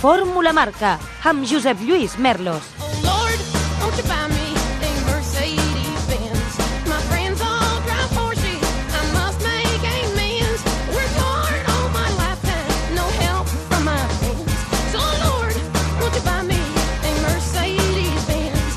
Fórmula Marca, amb Josep Lluís Merlos. Oh Lord, won't you buy me a Mercedes Benz? My friends all drive Porsches. I must make amends. Worked hard all my lifetime, no help from my friends. So Lord, won't you buy me a Mercedes Benz?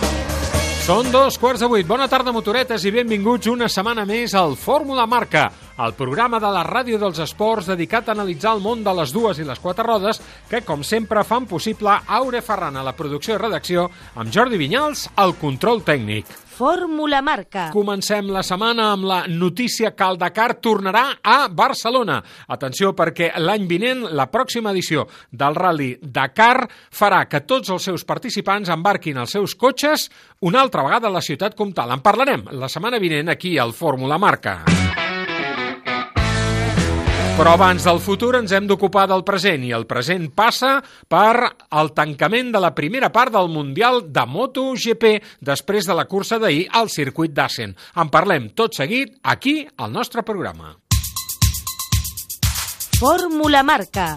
Són dos quarts de vuit. Bona tarda, motoretes, i benvinguts una setmana més al Fórmula Marca, el programa de la ràdio dels esports dedicat a analitzar el món de les dues i les quatre rodes que, com sempre, fan possible Aure Ferran a la producció i redacció amb Jordi Vinyals al control tècnic. Fórmula Marca. Comencem la setmana amb la notícia que el Dakar tornarà a Barcelona. Atenció perquè l'any vinent la pròxima edició del Rally Dakar farà que tots els seus participants embarquin els seus cotxes una altra vegada a la ciutat comtal. En parlarem la setmana vinent aquí al Fórmula Marca. Però abans del futur ens hem d'ocupar del present i el present passa per el tancament de la primera part del Mundial de MotoGP després de la cursa d'ahir al circuit d'Assen. En parlem tot seguit aquí al nostre programa. Fórmula Marca.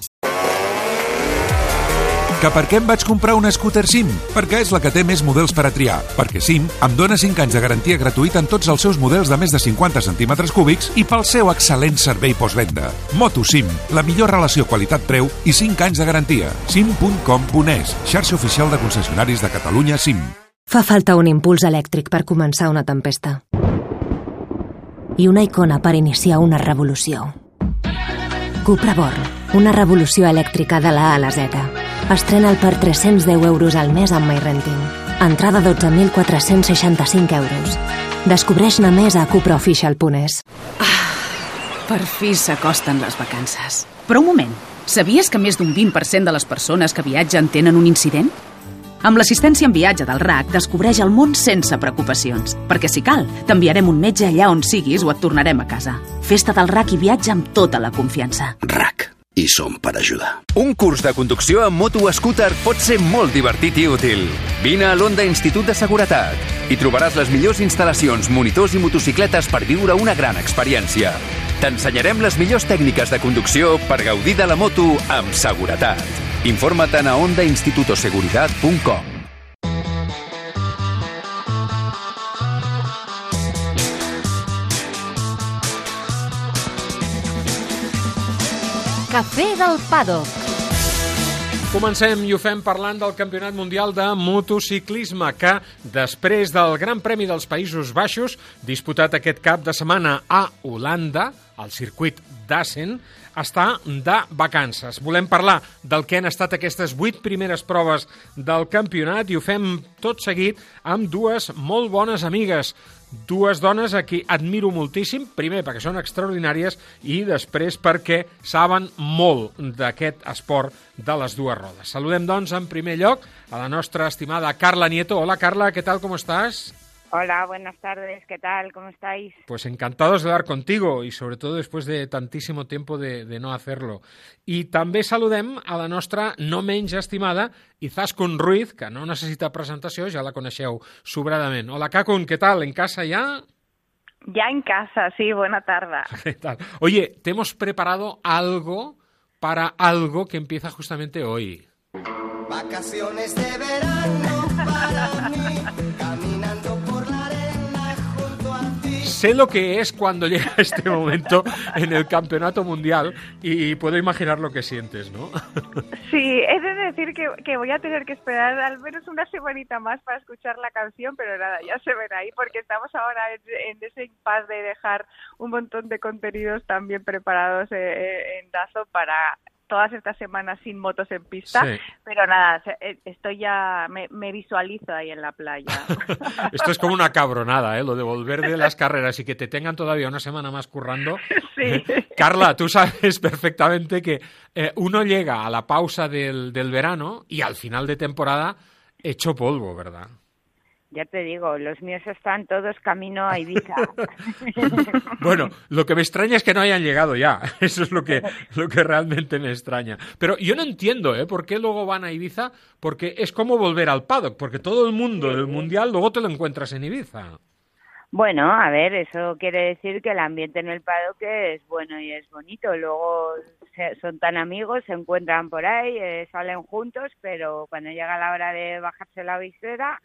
Que per què em vaig comprar una scooter SIM? Perquè és la que té més models per a triar. Perquè SIM em dona 5 anys de garantia gratuïta en tots els seus models de més de 50 centímetres cúbics i pel seu excel·lent servei postvenda. Moto SIM, la millor relació qualitat-preu i 5 anys de garantia. sim.com.es, xarxa oficial de concessionaris de Catalunya SIM. Fa falta un impuls elèctric per començar una tempesta. I una icona per iniciar una revolució. Cupra Born, una revolució elèctrica de la A a la Z. Estrena'l per 310 euros al mes amb MyRenting. Entrada 12.465 euros. Descobreix-ne més a cupraofficial.es. Per fi s'acosten les vacances. Però un moment, sabies que més d'un 20% de les persones que viatgen tenen un incident? Amb l'assistència en viatge del RAC descobreix el món sense preocupacions, perquè si cal, t'enviarem un metge allà on siguis o et tornarem a casa. Festa del RAC i viatja amb tota la confiança. RAC. I som per ajudar. Un curs de conducció amb moto scooter pot ser molt divertit i útil. Vine a l'Onda Institut de Seguretat i trobaràs les millors instal·lacions, monitors i motocicletes per viure una gran experiència. T'ensenyarem les millors tècniques de conducció per gaudir de la moto amb seguretat. Informa't a ondainstitutoseguridad.com Cafè del Paddock. Comencem i ho fem parlant del Campionat Mundial de Motociclisme, que després del Gran Premi dels Països Baixos, disputat aquest cap de setmana a Holanda, al circuit d'Assen, està de vacances. Volem parlar del que han estat aquestes vuit primeres proves del campionat i ho fem tot seguit amb dues molt bones amigues, dues dones a qui admiro moltíssim, primer perquè són extraordinàries i després perquè saben molt d'aquest esport de les dues rodes. Saludem, doncs, en primer lloc a la nostra estimada Carla Nieto. Hola, Carla, ¿qué tal? ¿Cómo estás? Hola, buenas tardes, ¿qué tal? ¿Cómo estáis? Pues encantados de hablar contigo y sobre todo después de tantísimo tiempo de, de no hacerlo. I també saludem a la nostra no menys estimada Izaskun Ruiz, que no necessita presentació, ja la coneixeu sobradament. Hola, Kakun, ¿qué tal? ¿En casa ya? Ya en casa, sí, buena tarde. ¿Qué tal? Oye, te hemos preparado algo para algo que empieza justamente hoy. Vacaciones de verano para mí, Sé lo que es cuando llega este momento en el campeonato mundial y puedo imaginar lo que sientes, ¿no? Sí, he de decir que, voy a tener que esperar al menos una semanita más para escuchar la canción, pero nada, ya se ven ahí porque estamos ahora en, en ese impasse de dejar un montón de contenidos también preparados eh, en Dazo para todas estas semanas sin motos en pista, Sí. pero nada, eh, estoy ya, me, me visualizo ahí en la playa. Esto es como una cabronada, ¿eh? Lo de volver de las carreras y que te tengan todavía una semana más currando. Sí. Carla, tú sabes perfectamente que eh, uno llega a la pausa del, del verano y al final de temporada hecho polvo, ¿verdad? Ya te digo, los míos están todos camino a Ibiza. Bueno, lo que me extraña es que no hayan llegado ya. Eso es lo que, lo que realmente me extraña. Pero yo no entiendo, ¿eh? ¿Por qué luego van a Ibiza? Porque es como volver al paddock, porque todo el mundo del mundial luego te lo encuentras en Ibiza. Bueno, a ver, eso quiere decir que el ambiente en el paddock es bueno y es bonito. Luego se- son tan amigos, se encuentran por ahí, eh, salen juntos, pero cuando llega la hora de bajarse la visera,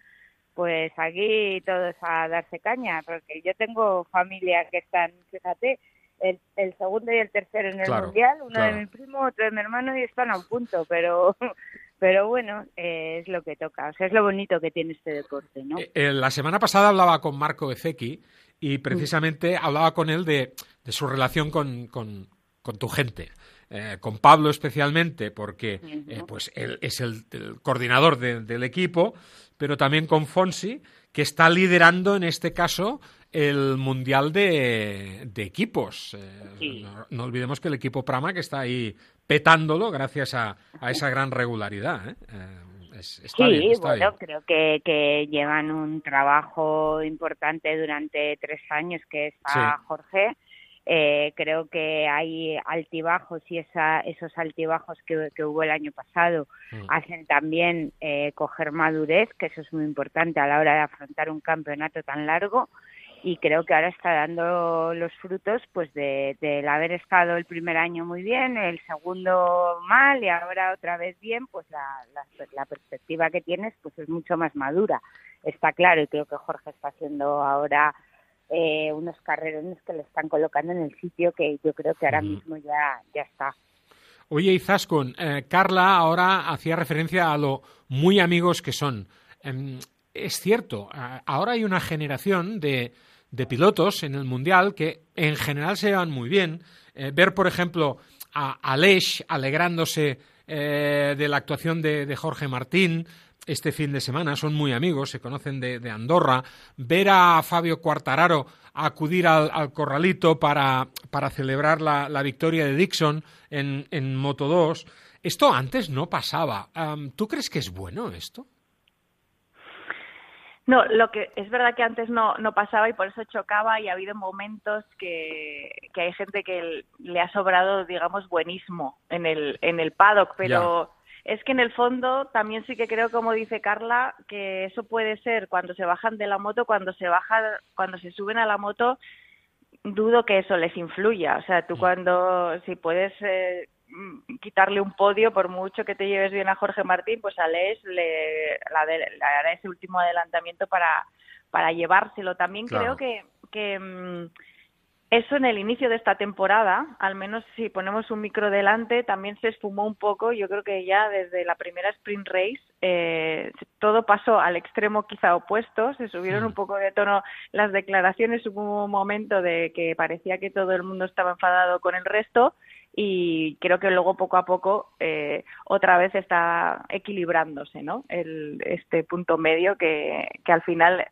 pues aquí todos a darse caña, porque yo tengo familia que están, fíjate, el, el segundo y el tercero en el Claro, mundial, uno claro. de mi primo, otro de mi hermano y están a un punto, pero pero bueno, eh, es lo que toca, o sea, es lo bonito que tiene este deporte, ¿no? Eh, la semana pasada hablaba con Marco Ezeki y precisamente hablaba con él de, de su relación con, con- con tu gente. Eh, con Pablo especialmente, porque eh, pues él es el, el coordinador de- del equipo, pero también con Fonsi, que está liderando en este caso el Mundial de, de Equipos. Eh, no, no olvidemos que el equipo Prama que está ahí petándolo gracias a, a esa gran regularidad. ¿eh? Eh, es- está sí, bien, está bueno, bien. creo que, que llevan un trabajo importante durante tres años que está Sí. Jorge. Eh, creo que hay altibajos y esa, esos altibajos que, que hubo el año pasado Mm. hacen también eh, coger madurez, que eso es muy importante a la hora de afrontar un campeonato tan largo. Y creo que ahora está dando los frutos pues de, del haber estado el primer año muy bien, el segundo mal y ahora otra vez bien, pues la, la, la perspectiva que tienes pues es mucho más madura. Está claro y creo que Jorge está haciendo ahora eh, unos carrerones que le están colocando en el sitio que yo creo que ahora mismo ya, ya está. Oye, Izaskun, eh, Carla ahora hacía referencia a lo muy amigos que son. Em, es cierto, ahora hay una generación de, de pilotos en el Mundial que en general se llevan muy bien. Eh, ver, por ejemplo, a Aleix alegrándose eh, de la actuación de, de Jorge Martín este fin de semana, son muy amigos, se conocen de, de Andorra. Ver a Fabio Quartararo acudir al, al corralito para, para celebrar la, la victoria de Dixon en, en Moto 2. Esto antes no pasaba. Am, ¿Tú crees que es bueno esto? No, lo que es verdad que antes no, no pasaba y por eso chocaba y ha habido momentos que, que hay gente que le ha sobrado, digamos, buenismo en el, en el paddock, pero es que en el fondo también sí que creo, como dice Carla, que eso puede ser cuando se bajan de la moto, cuando se bajan, cuando se suben a la moto, dudo que eso les influya. O sea, tú cuando, si puedes eh, mm, quitarle un podio, por mucho que te lleves bien a Jorge Martín, pues a Les le, la de- le hará ese último adelantamiento para, para llevárselo. También Claro. creo que, que mm, eso en el inicio de esta temporada, al menos si ponemos un micro delante, también se esfumó un poco. Yo creo que ya desde la primera sprint race eh, todo pasó al extremo quizá opuesto, se subieron un poco de tono las declaraciones, hubo un momento de que parecía que todo el mundo estaba enfadado con el resto y creo que luego poco a poco eh, otra vez está equilibrándose ¿no? el, este punto medio que, que al final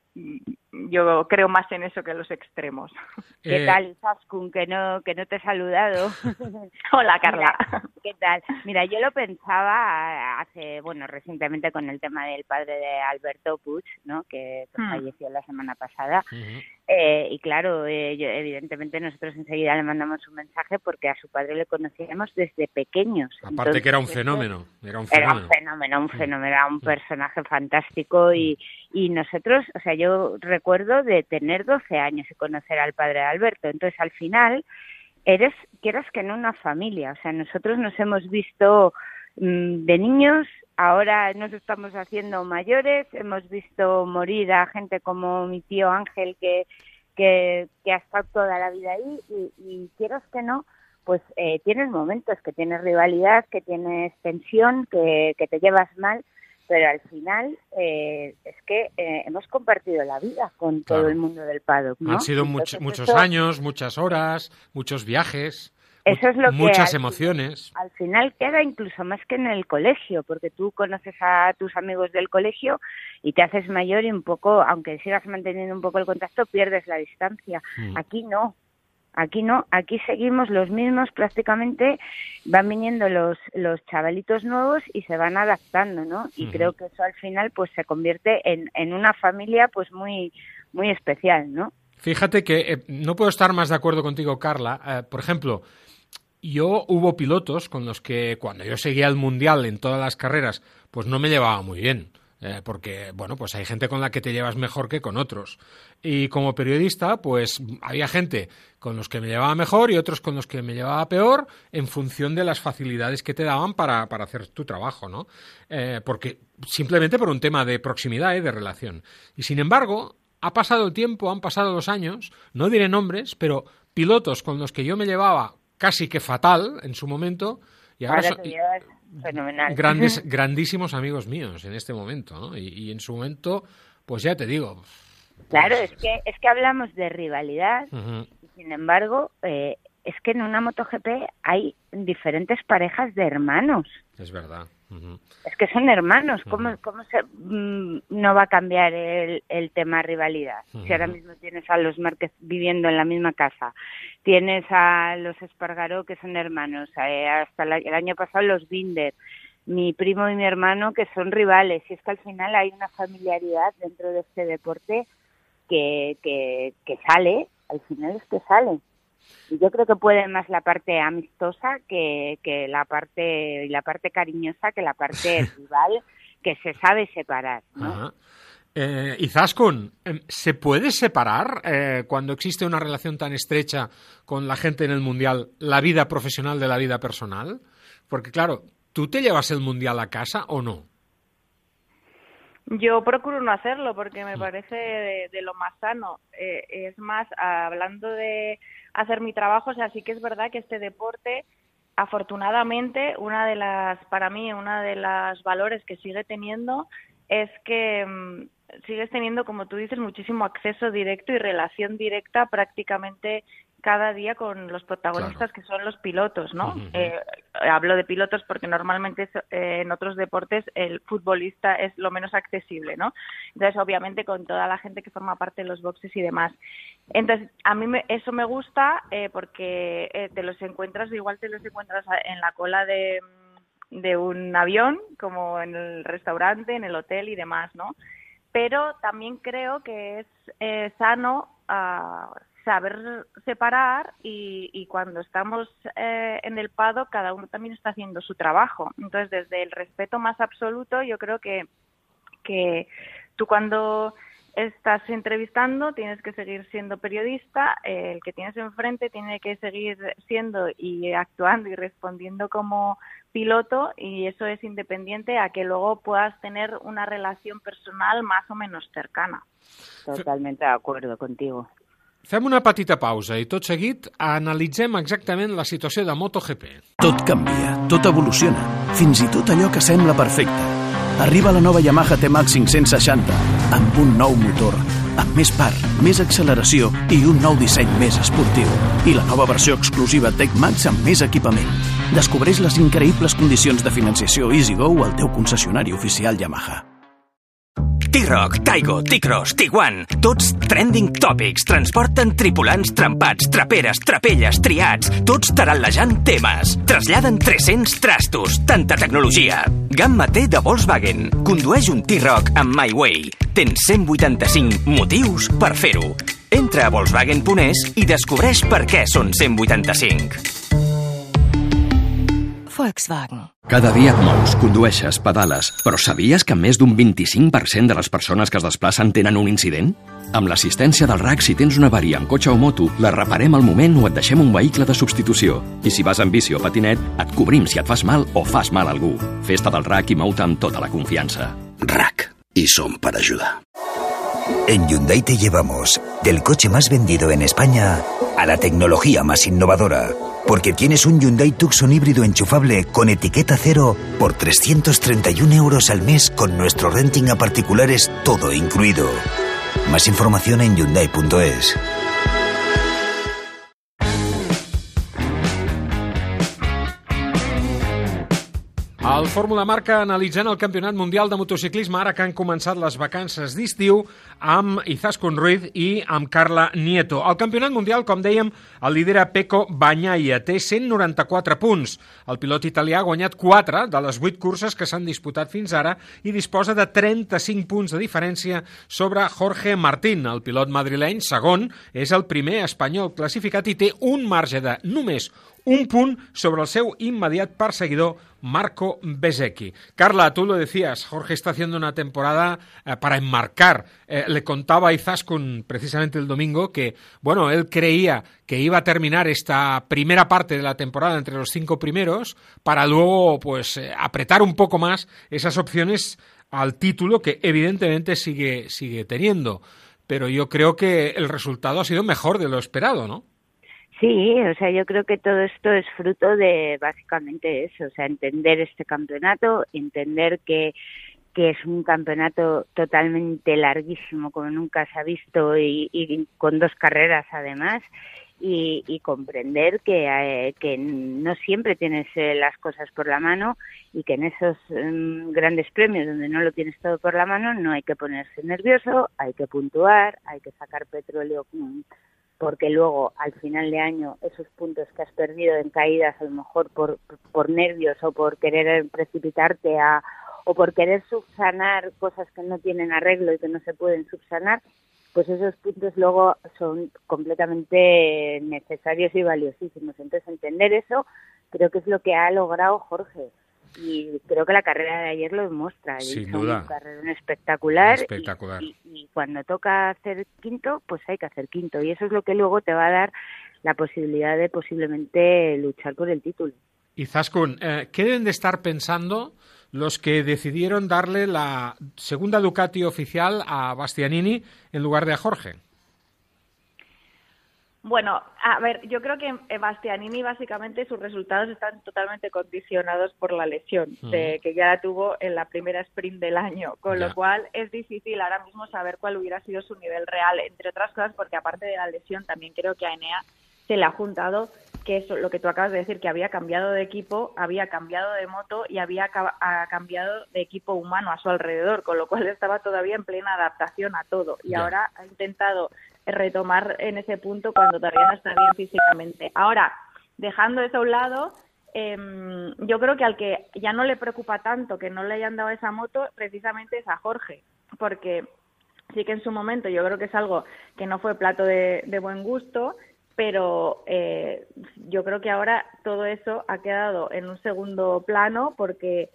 yo creo más en eso que en los extremos. ¿Qué Eh, tal, Izaskun? Que no, que no te he saludado. Hola, Carla. Mira, ¿Qué tal? Mira, yo lo pensaba hace, bueno, recientemente con el tema del padre de Alberto Puig, ¿no? Que pues, Hmm. falleció la semana pasada. Eh, y claro, eh, yo- evidentemente nosotros enseguida le mandamos un mensaje porque a su padre le conocíamos desde pequeños. Aparte que era un Entonces, fenómeno. Era un era fenómeno. un fenómeno, un fenómeno, era un personaje fantástico y, y nosotros, o sea, yo recuerdo de tener 12 años y conocer al padre Alberto, entonces al final eres, quieras que no, una familia, o sea, nosotros nos hemos visto mm, de niños, ahora nos estamos haciendo mayores, hemos visto morir a gente como mi tío Ángel que, que, que ha estado toda la vida ahí. Y, y quieras que no, pues eh, tienes momentos que tienes rivalidad, que tienes tensión, que, que te llevas mal, pero al final eh, es que eh, hemos compartido la vida con todo el mundo del paddock, ¿no? Han sido much- muchos eso- años, muchas horas, muchos viajes, Eso es lo que muchas al- emociones. Al final queda incluso más que en el colegio, porque tú conoces a tus amigos del colegio y te haces mayor y un poco, aunque sigas manteniendo un poco el contacto, pierdes la distancia. Mm. Aquí no. Aquí no, aquí seguimos los mismos prácticamente, van viniendo los, los chavalitos nuevos y se van adaptando, ¿no? Y creo que eso al final pues se convierte en, en una familia pues muy, muy especial, ¿no? Fíjate que eh, no puedo estar más de acuerdo contigo, Carla. Eh, por ejemplo, yo hubo pilotos con los que cuando yo seguía el mundial en todas las carreras, pues no me llevaba muy bien. Eh, porque, bueno, pues hay gente con la que te llevas mejor que con otros. Y como periodista, pues había gente con los que me llevaba mejor y otros con los que me llevaba peor en función de las facilidades que te daban para, para hacer tu trabajo, ¿no? Eh, porque simplemente por un tema de proximidad y de relación. Y sin embargo, ha pasado el tiempo, han pasado los años, no diré nombres, pero pilotos con los que yo me llevaba casi que fatal en su momento y ahora, son- fenomenal. grandes, grandísimos amigos míos en este momento, ¿no? Y, y en su momento, pues ya te digo. Claro, es que, es que hablamos de rivalidad y sin embargo, eh, es que en una MotoGP hay diferentes parejas de hermanos. es verdad. Es que son hermanos. ¿Cómo, cómo se, mm, no va a cambiar el, el tema rivalidad? Si ahora mismo tienes a los Márquez viviendo en la misma casa, tienes a los Espargaró que son hermanos, eh, hasta la- el año pasado los Binder, mi primo y mi hermano que son rivales. Y es que al final hay una familiaridad dentro de este deporte que, que, que sale, al final es que sale. Yo creo que puede más la parte amistosa que, que la parte y la parte cariñosa que la parte rival que se sabe separar. ¿no? Ajá. Eh, Izaskun, em, ¿se puede separar eh, cuando existe una relación tan estrecha con la gente en el Mundial la vida profesional de la vida personal? Porque claro, ¿tú te llevas el Mundial a casa o no? Yo procuro no hacerlo porque me parece de, de lo más sano. Eh, es más, hablando de hacer mi trabajo, o sea, sí que es verdad que este deporte, afortunadamente, una de las, para mí, una de las valores que sigue teniendo es que mm, sigues teniendo, como tú dices, muchísimo acceso directo y relación directa prácticamente cada día con los protagonistas que son los pilotos, ¿no? Eh, hablo de pilotos porque normalmente eh, en otros deportes el futbolista es lo menos accesible, ¿no? Entonces, obviamente, con toda la gente que forma parte de los boxes y demás. Entonces, a mí me- eso me gusta eh, porque eh, te los encuentras, igual te los encuentras en la cola de, de un avión, como en el restaurante, en el hotel y demás, ¿no? Pero también creo que es eh, sano ah, saber separar y, y cuando estamos eh, en el pado cada uno también está haciendo su trabajo. Entonces, desde el respeto más absoluto, yo creo que, que tú cuando estás entrevistando tienes que seguir siendo periodista, eh, el que tienes enfrente tiene que seguir siendo y actuando y respondiendo como piloto y eso es independiente a que luego puedas tener una relación personal más o menos cercana. Totalmente de acuerdo contigo. Fem una petita pausa i tot seguit analitzem exactament la situació de MotoGP. Tot canvia, tot evoluciona, fins i tot allò que sembla perfecte. Arriba la nova Yamaha T-Max 560, amb un nou motor, amb més par, més acceleració i un nou disseny més esportiu. I la nova versió exclusiva Tech Max amb més equipament. Descobreix les increïbles condicions de financiació EasyGo al teu concessionari oficial Yamaha. T-Rock, Taigo, T-Cross, Tiguan, tots trending topics, transporten tripulants trempats, traperes, trapelles, triats, tots tarallejant temes. Traslladen 300 trastos, tanta tecnologia. Gamma T de Volkswagen. Condueix un T-Rock amb My Way. Tens 185 motius per fer-ho. Entra a Volkswagen.es i descobreix per què són 185. Volkswagen. Cada dia et mous, condueixes, pedales, però sabies que més d'un 25% de les persones que es desplacen tenen un incident? Amb l'assistència del RAC, si tens una avaria en cotxe o moto, la reparem al moment o et deixem un vehicle de substitució. I si vas en bici o patinet, et cobrim si et fas mal o fas mal a algú. Festa del RAC i mou-te amb tota la confiança. RAC. Y son para ayudar. En Hyundai te llevamos del coche más vendido en España a la tecnología más innovadora. Porque tienes un Hyundai Tucson híbrido enchufable con etiqueta cero por 331 euros al mes con nuestro renting a particulares todo incluido. Más información en Hyundai.es. El Fórmula Marca analitzant el Campionat Mundial de Motociclisme ara que han començat les vacances d'estiu amb Izaskun Ruiz i amb Carla Nieto. El Campionat Mundial, com dèiem, el lidera Pecco Bagnaia, té 194 punts. El pilot italià ha guanyat 4 de les 8 curses que s'han disputat fins ara i disposa de 35 punts de diferència sobre Jorge Martín. El pilot madrileny, segon, és el primer espanyol classificat i té un marge de només un punt sobre el seu immediat perseguidor Marco Besecchi. Carla, tú lo decías, Jorge está haciendo una temporada eh, para enmarcar. Eh, le contaba a Izaskun precisamente el domingo que, bueno, él creía que iba a terminar esta primera parte de la temporada entre los cinco primeros para luego, pues, eh, apretar un poco más esas opciones al título que evidentemente sigue, sigue teniendo. Pero yo creo que el resultado ha sido mejor de lo esperado, ¿no? Sí, o sea, yo creo que todo esto es fruto de básicamente eso, o sea, entender este campeonato, entender que, que es un campeonato totalmente larguísimo, como nunca se ha visto, y, con dos carreras además, y, y comprender que, eh, que no siempre tienes eh, las cosas por la mano y que en esos mm, grandes premios donde no lo tienes todo por la mano no hay que ponerse nervioso, hay que puntuar, hay que sacar petróleo porque luego al final de año esos puntos que has perdido en caídas a lo mejor por, por nervios o por querer precipitarte a o por querer subsanar cosas que no tienen arreglo y que no se pueden subsanar, pues esos puntos luego son completamente necesarios y valiosísimos. Entonces entender eso creo que es lo que ha logrado Jorge y creo que la carrera de ayer lo demuestra. Sin Hizo duda. Un carrera espectacular. y- Espectacular. Y, y cuando toca hacer quinto, pues hay que hacer quinto. Y eso es lo que luego te va a dar la posibilidad de posiblemente luchar por el título. Izaskun, eh, ¿qué deben de estar pensando los que decidieron darle la segunda Ducati oficial a Bastianini en lugar de a Jorge? Bueno, a ver, yo creo que eh, Bastianini básicamente sus resultados están totalmente condicionados por la lesión de, que ya la tuvo en la primera sprint del año, con Ya. lo cual es difícil ahora mismo saber cuál hubiera sido su nivel real, entre otras cosas porque aparte de la lesión también creo que a Enea se le ha juntado que es lo que tú acabas de decir, que había cambiado de equipo, había cambiado de moto y había ca- ha cambiado de equipo humano a su alrededor, con lo cual estaba todavía en plena adaptación a todo. Y Ya. ahora ha intentado retomar en ese punto cuando todavía no está bien físicamente. Ahora, dejando eso a un lado, em, yo creo que al que ya no le preocupa tanto que no le hayan dado esa moto, precisamente es a Jorge, porque sí que en su momento yo creo que es algo que no fue plato de, de buen gusto, pero eh, yo creo que ahora todo eso ha quedado en un segundo plano porque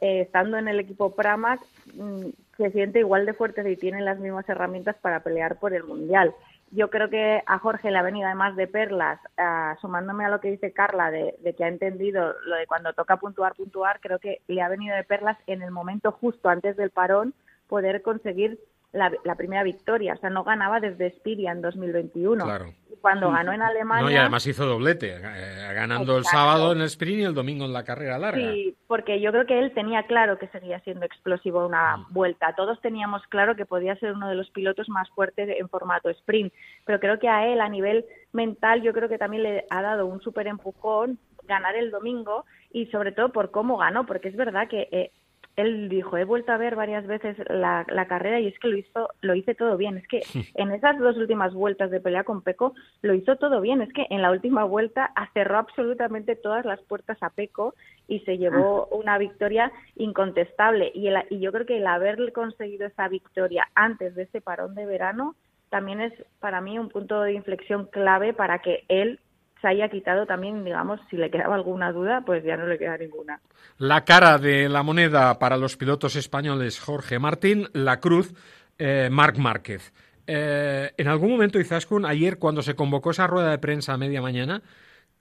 eh, estando en el equipo Pramac mm, se siente igual de fuerte y tiene las mismas herramientas para pelear por el mundial. Yo creo que a Jorge le ha venido además de perlas, ah, sumándome a lo que dice Carla, de, de que ha entendido lo de cuando toca puntuar, puntuar, creo que le ha venido de perlas en el momento justo antes del parón poder conseguir la, la primera victoria. O sea, no ganaba desde Spiria en 2021. Claro. Cuando ganó en Alemania... No, y además hizo doblete, eh, ganando el sábado en el sprint y el domingo en la carrera larga. Sí, porque yo creo que él tenía claro que seguía siendo explosivo una Mm. vuelta. Todos teníamos claro que podía ser uno de los pilotos más fuertes en formato sprint. Pero creo que a él, a nivel mental, yo creo que también le ha dado un súper empujón ganar el domingo y sobre todo por cómo ganó, porque es verdad que eh, él dijo, he vuelto a ver varias veces la, la carrera y es que lo hizo, lo hice todo bien. Es que en esas dos últimas vueltas de pelea con Peco lo hizo todo bien. Es que en la última vuelta cerró absolutamente todas las puertas a Peco y se llevó una victoria incontestable. Y, el- y yo creo que el haber conseguido esa victoria antes de ese parón de verano también es para mí un punto de inflexión clave para que él se haya quitado también, digamos, si le quedaba alguna duda, pues ya no le queda ninguna. La cara de la moneda para los pilotos españoles Jorge Martín, la cruz eh, Marc Márquez. Eh, en algún momento, Izaskun, ayer cuando se convocó esa rueda de prensa a media mañana,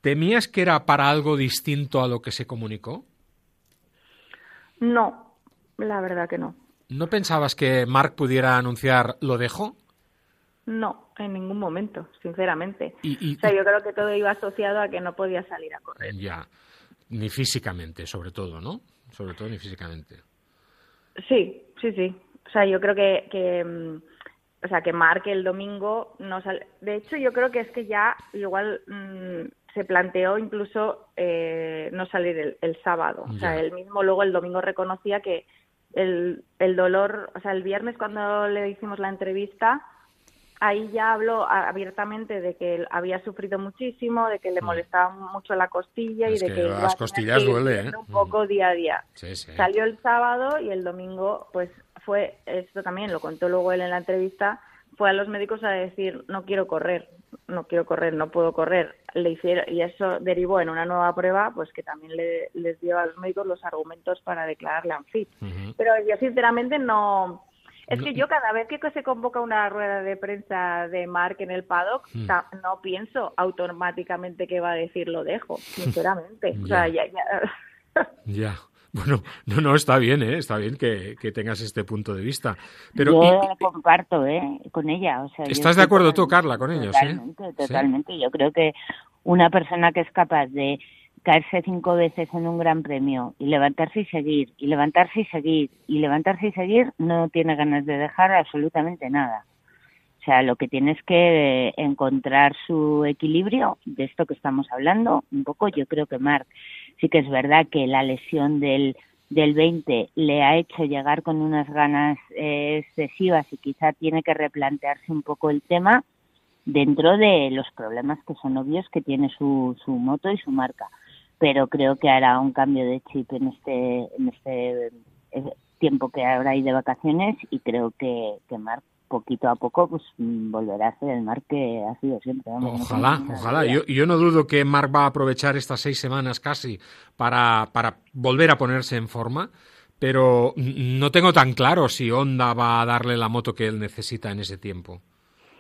¿temías que era para algo distinto a lo que se comunicó? No, la verdad que no. ¿No pensabas que Marc pudiera anunciar lo dejo? No, en ningún momento, sinceramente. Y, y- O sea, yo creo que todo iba asociado a que no podía salir a correr. ya, ni físicamente, sobre todo, ¿no? Sobre todo ni físicamente. Sí, sí, sí. O sea, yo creo que, que mm, o sea, que marque el domingo no sale. De hecho, yo creo que es que ya igual mm, se planteó incluso eh, no salir el, el sábado. O sea, él mismo luego el domingo reconocía que el, el dolor, o sea, el viernes cuando le hicimos la entrevista, ahí ya habló abiertamente de que él había sufrido muchísimo, de que le molestaba mucho la costilla Mm. Es y de que que, las iba costillas duele, ¿eh? un poco día a día. Sí, sí. Salió el sábado y el domingo, pues fue, esto también lo contó luego él en la entrevista, fue a los médicos a decir, no quiero correr. no quiero correr, no puedo correr, le hicieron, y eso derivó en una nueva prueba, pues que también le- les dio a los médicos los argumentos para declararle unfit. Pero yo sinceramente no... Es que yo cada vez que se convoca una rueda de prensa de Mark en el paddock, Mm. ta- no pienso automáticamente que va a decir lo dejo, sinceramente. O sea, ya, ya- Ya. Bueno, no, no, está bien, ¿eh? Está bien que, que tengas este punto de vista. Pero, yo y- lo comparto ¿eh? con ella. O sea, yo ¿estás de acuerdo tú, totalmente- Carla, con ellos? ¿eh? Totalmente, totalmente. Yo creo que una persona que es capaz de caerse cinco veces en un gran premio y levantarse y seguir, y levantarse y seguir, y levantarse y seguir, no tiene ganas de dejar absolutamente nada. O sea, lo que tienes que eh, encontrar su equilibrio de esto que estamos hablando, un poco yo creo que Marc sí que es verdad que la lesión del, del 20 le ha hecho llegar con unas ganas eh, excesivas y quizá tiene que replantearse un poco el tema dentro de los problemas que son obvios que tiene su, su moto y su marca. Pero creo que hará un cambio de chip en este, en este eh, tiempo que ahora hay de vacaciones y creo que, que Marc poquito a poco pues volverá a ser el Marc que ha sido siempre. vamos, Ojalá, ojalá. Yo, yo no dudo que Marc va a aprovechar estas seis semanas casi para, para volver a ponerse en forma, pero no tengo tan claro si Honda va a darle la moto que él necesita en ese tiempo.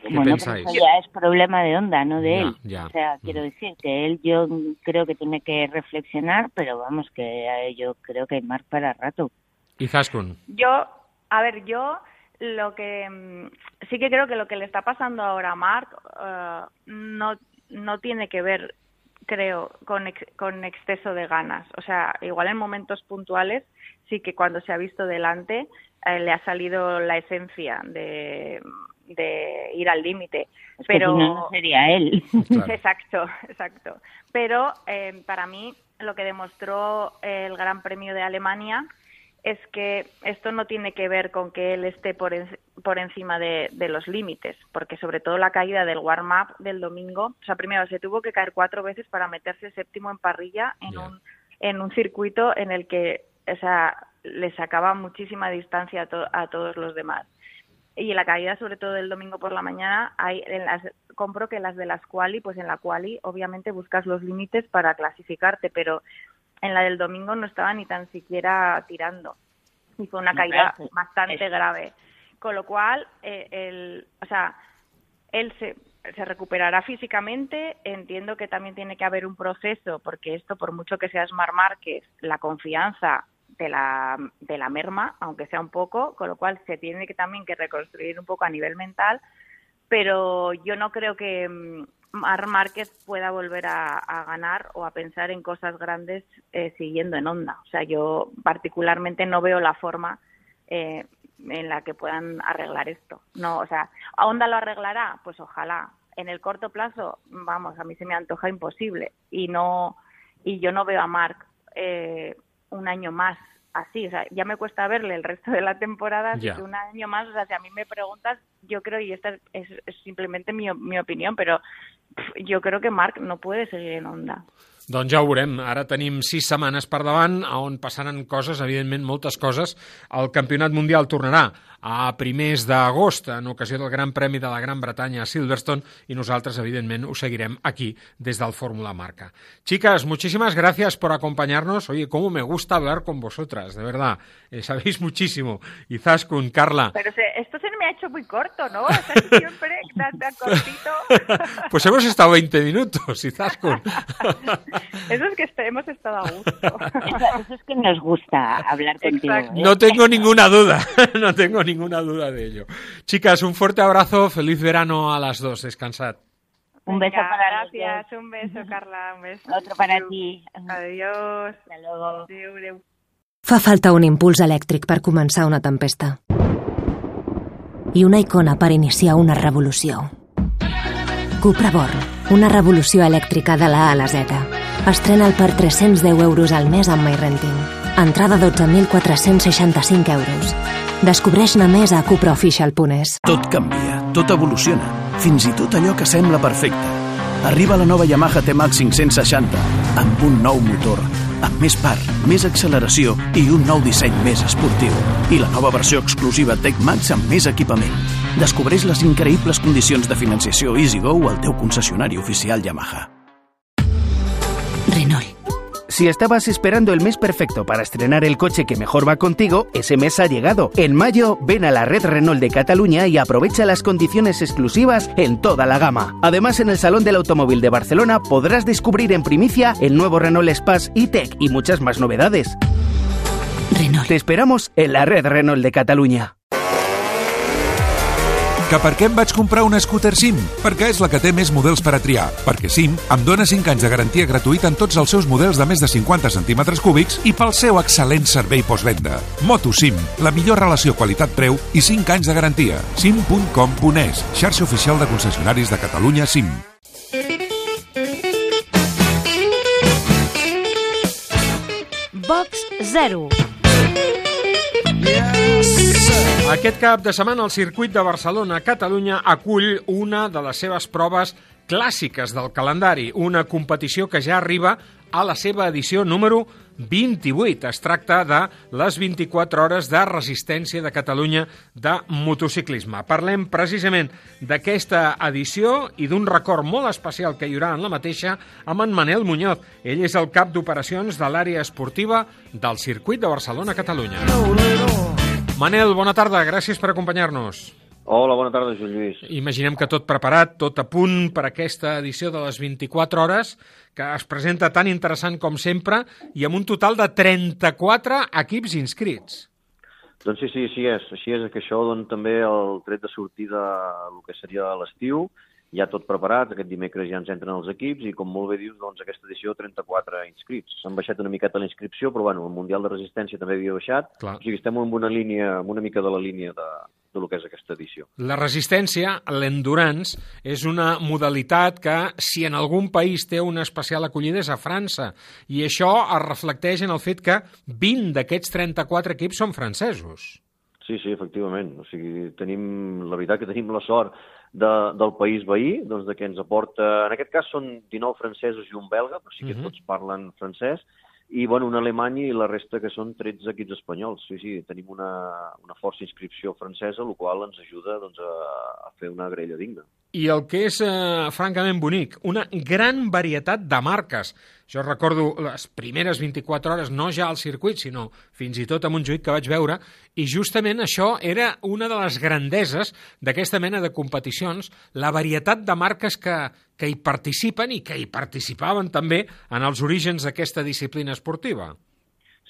¿Qué bueno, pero pensáis? eso ya es problema de Honda, no de Ya, él. ya. O sea, quiero decir que él yo creo que tiene que reflexionar, pero vamos, que eh, yo creo que hay para rato. Y Zaskun. Yo, a ver, yo lo que mm, sí que creo que lo que le está pasando ahora a Mark eh, no, no tiene que ver, creo, con, ex- con exceso de ganas. O sea, igual en momentos puntuales sí que cuando se ha visto delante eh, le ha salido la esencia de, de ir al límite. Es que Pero si no, no sería él. Exacto, exacto. Pero eh, para mí lo que demostró el Gran Premio de Alemania es que esto no tiene que ver con que él esté por, en- por encima de, de los límites, porque sobre todo la caída del warm-up del domingo, o sea, primero se tuvo que caer cuatro veces para meterse séptimo en parrilla en, un, en un circuito en el que, o sea, le sacaba muchísima distancia a, to- a todos los demás y en la caída sobre todo del domingo por la mañana hay en las compro que las de las quali pues en la quali obviamente buscas los límites para clasificarte pero en la del domingo no estaba ni tan siquiera tirando. Y fue una caída bastante grave. Con lo cual eh, el o sea él se se recuperará físicamente. Entiendo que también tiene que haber un proceso porque esto por mucho que seas Mar Márquez la confianza de la, de la merma, aunque sea un poco, con lo cual se tiene que también que reconstruir un poco a nivel mental, pero yo no creo que mm, Mar Márquez pueda volver a, ganar o a pensar en cosas grandes eh, siguiendo en onda. O sea, yo particularmente no veo la forma eh, en la que puedan arreglar esto. No, o sea, ¿a Honda lo arreglará? Pues ojalá. En el corto plazo, vamos, a mí se me antoja imposible y no y yo no veo a Marc eh, un año más así, o sea, ya me cuesta verle el resto de la temporada, así Ya. que un año más, o sea, si a mí me preguntas, yo creo, y esta es, es simplemente mi, mi opinión, pero pf, yo creo que Marc no puede seguir en onda. Doncs ja ho veurem. Ara tenim sis setmanes per davant, on passaran coses, evidentment moltes coses. El Campionat Mundial tornarà a primers d'agost, en ocasió del Gran Premi de la Gran Bretanya a Silverstone, i nosaltres, evidentment, ho seguirem aquí, des del Fórmula Marca. Chicas, muchísimas gracias por acompañarnos. Oye, cómo me gusta hablar con vosotras, de verdad. Eh, sabéis muchísimo. Y Zaskun, Carla, Pero se- esto se me ha hecho muy corto, ¿no? O sea, siempre tan, tan cortito. pues hemos estado 20 minutos, y Zaskun. Eso es que hemos estado a gusto. Eso, eso es que nos gusta hablar contigo. ¿eh? No tengo ninguna duda, no tengo ninguna duda de ello. Chicas, un fuerte abrazo, feliz verano a las dos, descansad. Un beso Venga, para Gracias, un beso, Carla, un beso. Otro para ti. Adiós. Hasta luego. Fa falta un impuls elèctric per començar una tempesta. I una icona per iniciar una revolució. Cupra Born, una revolució elèctrica de la A a la Z. Estrena'l per 310 euros al mes amb MyRenting. Entrada 12.465 euros. Descobreix-ne més a cupraofficial.es. Tot canvia, tot evoluciona, fins i tot allò que sembla perfecte. Arriba la nova Yamaha T-Max 560, amb un nou motor, amb més par, més acceleració i un nou disseny més esportiu. I la nova versió exclusiva Tech Max amb més equipament. Descobreix les increïbles condicions de financiació EasyGo al teu concessionari oficial Yamaha. Renault. Si estabas esperando el mes perfecto para estrenar el coche que mejor va contigo, ese mes ha llegado. En mayo, ven a la red Renault de Cataluña y aprovecha las condiciones exclusivas en toda la gama. Además, en el Salón del Automóvil de Barcelona podrás descubrir en primicia el nuevo Renault Space e-Tech y muchas más novedades. Renault. Te esperamos en la red Renault de Cataluña. Que per què em vaig comprar una scooter SIM? Perquè és la que té més models per a triar. Perquè SIM em dona 5 anys de garantia gratuïta en tots els seus models de més de 50 centímetres cúbics i pel seu excel·lent servei postvenda. Moto SIM, la millor relació qualitat-preu i 5 anys de garantia. sim.com.es, xarxa oficial de concessionaris de Catalunya SIM. Box 0. Aquest cap de setmana el circuit de Barcelona-Catalunya acull una de les seves proves clàssiques del calendari, una competició que ja arriba a la seva edició número 28. Es tracta de les 24 hores de resistència de Catalunya de motociclisme. Parlem precisament d'aquesta edició i d'un record molt especial que hi haurà en la mateixa amb en Manel Muñoz. Ell és el cap d'operacions de l'àrea esportiva del circuit de Barcelona-Catalunya. Manel, bona tarda, gràcies per acompanyar-nos. Hola, bona tarda, Joan Lluís. Imaginem que tot preparat, tot a punt per aquesta edició de les 24 hores, que es presenta tan interessant com sempre, i amb un total de 34 equips inscrits. Doncs sí, sí, així és. Així és que això doncs, també el tret de sortida el que seria l'estiu, ja tot preparat, aquest dimecres ja ens entren els equips i com molt bé dius, doncs aquesta edició 34 inscrits. S'han baixat una miqueta la inscripció, però bueno, el Mundial de Resistència també havia baixat, Clar. o sigui, estem en una línia, en una mica de la línia de, de lo que és aquesta edició. La resistència, l'endurance, és una modalitat que, si en algun país té una especial acollida, és a França. I això es reflecteix en el fet que 20 d'aquests 34 equips són francesos. Sí, sí, efectivament. O sigui, tenim, la veritat que tenim la sort de, del país veí, doncs de que ens aporta... En aquest cas són 19 francesos i un belga, però sí que Mhm. tots parlen francès, i bueno, un alemany i la resta que són 13 equips espanyols. Sí, sí, tenim una, una força inscripció francesa, el qual ens ajuda doncs, a, a fer una grella digna. I el que és eh, francament bonic, una gran varietat de marques. Jo recordo les primeres 24 hores, no ja al circuit, sinó fins i tot a Montjuïc que vaig veure, i justament això era una de les grandeses d'aquesta mena de competicions, la varietat de marques que, que hi participen i que hi participaven també en els orígens d'aquesta disciplina esportiva.